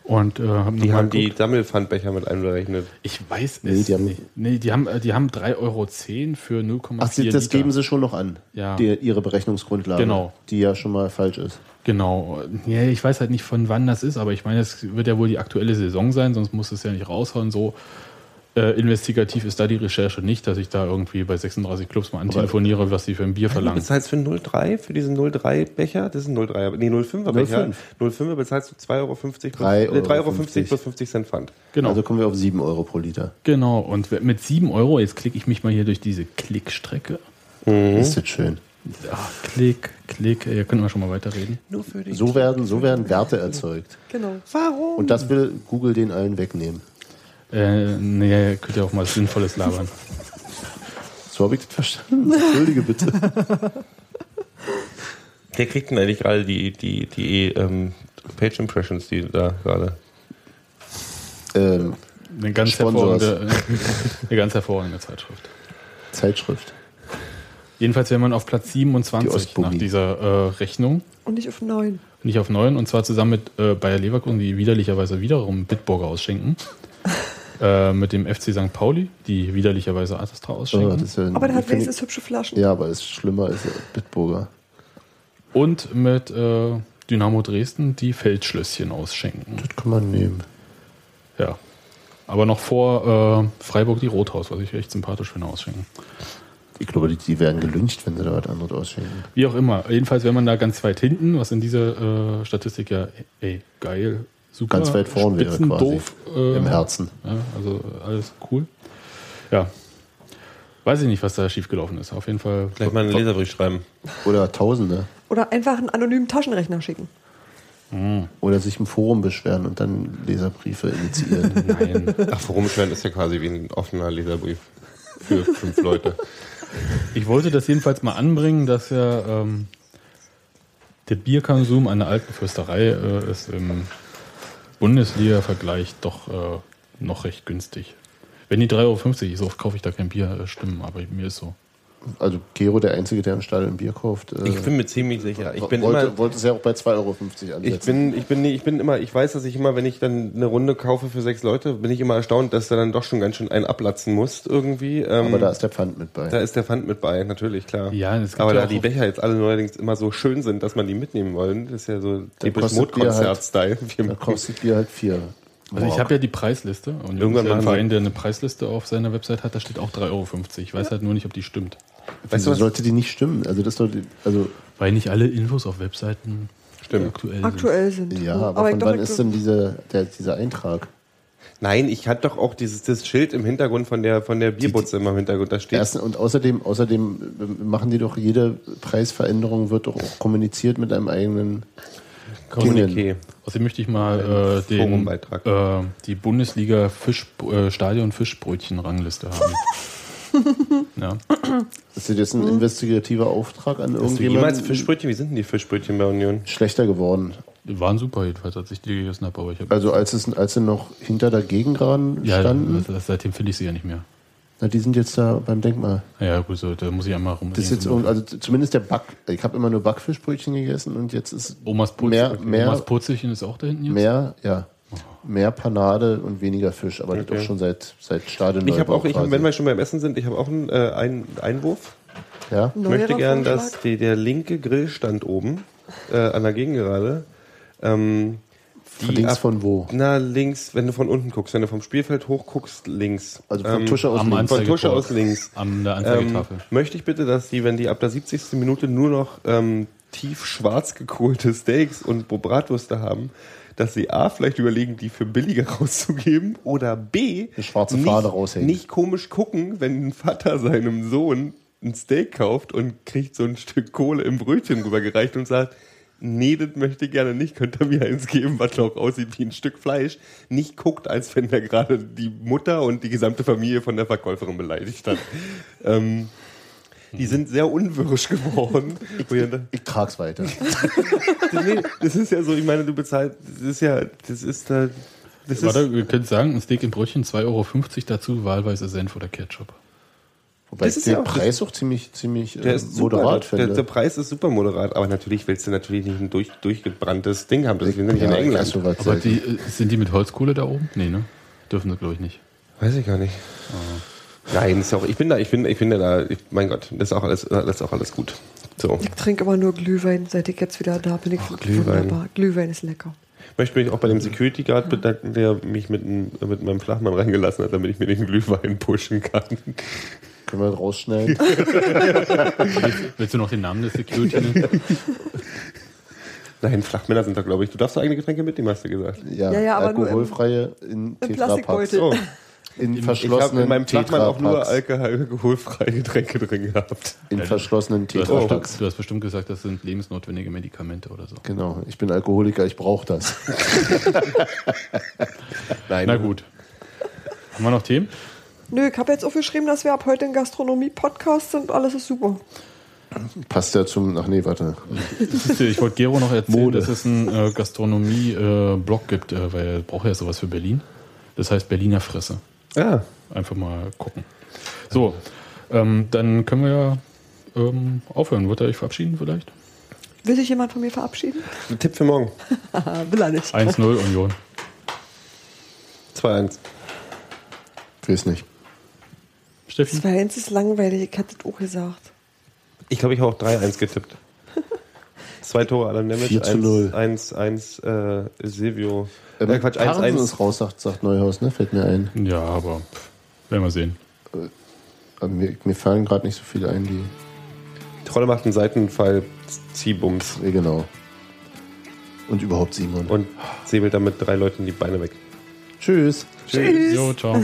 Und äh, hab noch Die haben die. Sammelpfandbecher mit einberechnet. Ich weiß es Nee, die haben- nicht. Nee, die haben, äh, die haben 3,10 Euro für 0,4 Ach, sie, das Liter. geben sie schon noch an. Ja. Die, ihre Berechnungsgrundlage. Genau. Die ja schon mal falsch ist. Genau. Ja, ich weiß halt nicht, von wann das ist, aber ich meine, es wird ja wohl die aktuelle Saison sein, sonst muss es ja nicht raushauen. So äh, investigativ ist da die Recherche nicht, dass ich da irgendwie bei 36 Clubs mal antelefoniere, was sie für ein Bier Du verlangen. bezahlst für 0,3, für diesen 0,3-Becher, das ist ein 0,3, aber- nee, 0,5er Becher. 0,5er bezahlst du 2,50 Euro, plus, 3,50 äh, 3,50 Euro plus 50 Cent Pfand. Genau. Also kommen wir auf 7 Euro pro Liter. genau. Und mit 7 Euro, jetzt klicke ich mich mal hier durch diese Klickstrecke. Mhm. Ist das schön. Ja, Klick, Klick, ihr könnt mal schon mal weiterreden. Nur für dich. So werden, so werden Werte erzeugt. Genau. Warum? Und das will Google den allen wegnehmen. Äh, nee, ihr könnt ja auch mal Sinnvolles labern. So habe ich das verstanden. Entschuldige bitte. Wer kriegt denn eigentlich gerade die, die, die ähm, Page Impressions, die da gerade? ähm, Eine ganz, hervorragende, eine ganz hervorragende Zeitschrift. Zeitschrift. Jedenfalls wäre man auf Platz Die 27 Ostbumi. nach dieser äh, Rechnung. Und nicht auf neun. Nicht auf 9 und zwar zusammen mit äh, Bayer Leverkusen, die widerlicherweise wiederum Bitburger ausschenken. Äh, mit dem FC St. Pauli, die widerlicherweise Astra Oh, ausschenken. das ist ja, Aber der hat wenigstens hübsche Flaschen. Ja, aber ist schlimmer als Bitburger. und mit äh, Dynamo Dresden, die Feldschlösschen ausschenken. Das kann man nehmen. Ja. Aber noch vor äh, Freiburg die Rothaus, was ich echt sympathisch finde, ausschenken. Ich glaube, die, die werden gelüncht, wenn sie da was anderes ausschenken. Wie auch immer. Jedenfalls wäre man da ganz weit hinten, was in dieser äh, Statistik ja, ey, geil, super. Ganz weit vorn wäre quasi. doof. Äh, Im Herzen. Ja, also alles cool. Ja. Weiß ich nicht, was da schiefgelaufen ist. Auf jeden Fall. Gleich mal einen Leserbrief schreiben. Oder Tausende. Oder einfach einen anonymen Taschenrechner schicken. Oder sich im Forum beschweren und dann Leserbriefe initiieren. Nein. Ach, Forum schweren ist ja quasi wie ein offener Leserbrief für fünf Leute. Ich wollte das jedenfalls mal anbringen, dass ja ähm, der Bierkonsum der alten Fürsterei äh, ist im Bundesliga-Vergleich doch äh, noch recht günstig. Wenn die 3,50 Euro, so oft kaufe ich da kein Bier, äh, stimmen, aber mir ist so. Also Gero, der Einzige, der im Stadion Bier kauft, äh, Ich bin mir ziemlich sicher. Ich bin wollte, immer. wollte es ja auch bei 2,50 Euro ansetzen. Ich bin, ich bin, ich bin immer, ich weiß, dass ich immer, wenn ich dann eine Runde kaufe für sechs Leute, bin ich immer erstaunt, dass du dann doch schon ganz schön einen ablatzen musst irgendwie. Ähm, aber da ist der Pfand mit bei. da ist der Pfand mit bei, natürlich, klar. Ja, es gibt aber ja da die Becher jetzt alle neuerdings immer so schön sind, dass man die mitnehmen wollen, das ist ja so typisch kostet Bier halt- Mode-Konzert-Style. da kostet Bier halt 4. Also ich habe ja die Preisliste und Irgendwann irgendwann ein Verein, der eine Preisliste auf seiner Website hat, da steht auch 3,50 Euro. Ich weiß halt nur nicht, ob die stimmt. Wieso Weißt du was? sollte die nicht stimmen? Also das sollte, also Weil nicht alle Infos auf Webseiten Stimmt. aktuell sind. Aktuell sind. ja, Oh, aber ich von doch, wann ist denn diese, der, dieser Eintrag? Nein, ich hatte doch auch dieses das Schild im Hintergrund von der von der Bierbutze immer im Hintergrund. Da steht Erst, und außerdem, außerdem äh, machen die doch jede Preisveränderung wird doch auch kommuniziert mit einem eigenen Kommuniqué. Außerdem möchte ich mal äh, den, Forumbeitrag. äh, die Bundesliga Fisch, äh, Stadion Fischbrötchen Rangliste haben. ja. Ist das jetzt ein investigativer Auftrag an Hast du jemals irgendjemanden? Fischbrötchen? Wie sind denn die Fischbrötchen bei Union? Schlechter geworden. Die waren super jedenfalls, als ich die gegessen habe. Aber ich hab, Also als, es, als sie noch hinter der Gegengraden ja, standen, das, seitdem finde ich sie ja nicht mehr. na, die sind jetzt da beim Denkmal. Ja, gut, so, da muss ich einmal rum. Das ist jetzt also zumindest der Back. Ich habe immer nur Backfischbrötchen gegessen und jetzt ist Omas, Putz, mehr- mehr- Omas Purzelchen ist auch da hinten jetzt? mehr, ja, mehr Panade und weniger Fisch, aber das Okay. auch schon seit seit Stadion. Ich habe auch, ich hab, wenn wir schon beim Essen sind, ich habe auch einen, äh, einen Einwurf. ja, Ich möchte gern, dass die, der linke Grillstand oben äh, an der Gegengerade ähm, die links ab- von wo? Na, links, wenn du von unten guckst, wenn du vom Spielfeld hoch guckst, links. Also von Ähm, Tusche aus links. Von. Tusche aus links. An der Ähm, Anzeigetafel. möchte ich bitte, dass die, wenn die ab der 70. Minute nur noch ähm, tief schwarz gekohlte Steaks und Bratwürste haben, dass sie A, vielleicht überlegen, die für billiger rauszugeben oder B, Eine schwarze nicht, Fahne raushängen. nicht komisch gucken, wenn ein Vater seinem Sohn ein Steak kauft und kriegt so ein Stück Kohle im Brötchen rübergereicht und sagt, nee, das möchte ich gerne nicht, könnt ihr mir eins geben, was noch aussieht wie ein Stück Fleisch, nicht guckt, als wenn er gerade die Mutter und die gesamte Familie von der Verkäuferin beleidigt hat. ähm, die sind sehr unwirsch geworden. Wo ihr da- Ich trag's weiter. nee, das ist ja so, ich meine, du bezahlst, das ist ja, das ist da, das ist, Warte, ihr könnt sagen, ein Steak im Brötchen 2,50 Euro dazu, wahlweise Senf oder Ketchup. Wobei Das ich ist den ja auch- Preis auch ziemlich, ziemlich der äh, ist super, moderat der, der, der Preis ist super moderat, aber natürlich willst du natürlich nicht ein durch, durchgebranntes Ding haben, das ist nicht in ja, England. Aber die, äh, sind die mit Holzkohle da oben? Nee, ne? Dürfen sie, glaube ich, nicht. Weiß ich gar nicht. Nein, ist ja auch, ich bin da, ich bin, ich finde da, ich, mein Gott, das ist auch alles, das ist auch alles gut. So. Ich trinke aber nur Glühwein, seit ich jetzt wieder da bin. Ich finde Glühwein. wunderbar. Glühwein ist lecker. Ich möchte mich auch bei dem Security Guard bedanken, der mich mit, einem- mit meinem Flachmann reingelassen hat, damit ich mir den Glühwein pushen kann. Können wir rausschneiden? Willst du noch den Namen des Security nennen? Nein, Flachmänner sind da, glaube ich. Du darfst da eigene Getränke mitnehmen, hast du gesagt. Ja, Ja, ja, aber nur im- alkoholfreie in Tetrapacks. Plastikbeutel. So. In Ich habe verschlossenen in meinem Flachmann auch nur alkoholfreie Getränke drin gehabt. In verschlossenen Du hast, Tetrapacks. du hast bestimmt gesagt, das sind lebensnotwendige Medikamente oder so. Genau, ich bin Alkoholiker, ich brauche das. Nein, Na gut. Haben wir noch Themen? Nö, ich habe jetzt aufgeschrieben, dass wir ab heute ein Gastronomie-Podcast sind. Alles ist super. Passt ja zum. Ach nee, warte. Ich wollte Gero noch erzählen, Mode. dass es einen äh, Gastronomie-Blog gibt, äh, weil er braucht ja sowas für Berlin. Das heißt Berliner Fresse. Ja, Einfach mal gucken. So, ähm, dann können wir ja ähm, aufhören. Wird er euch verabschieden vielleicht? Will sich jemand von mir verabschieden? ein Tipp für morgen. Ah, will er nicht. 1-0 Union. 2-1. Weiß nicht. Steffi? 2-1 ist langweilig, ich hatte es auch gesagt. Ich glaube, ich habe auch 3-1 getippt. Zwei Tore Adam Nemec, 4 zu 0. 1, 1, äh, Silvio. Ähm, äh, Quatsch, 1, Carlsen 1. ist raus, sagt, sagt Neuhaus, ne? Fällt mir ein. Ja, aber werden wir sehen. Aber mir, mir fallen gerade nicht so viele ein, die. Trolle macht einen Seitenfall, Ziehbums Nee, genau. Und überhaupt Simon. und säbelt damit drei Leuten die Beine weg. Tschüss. Tschüss. Jo, ciao.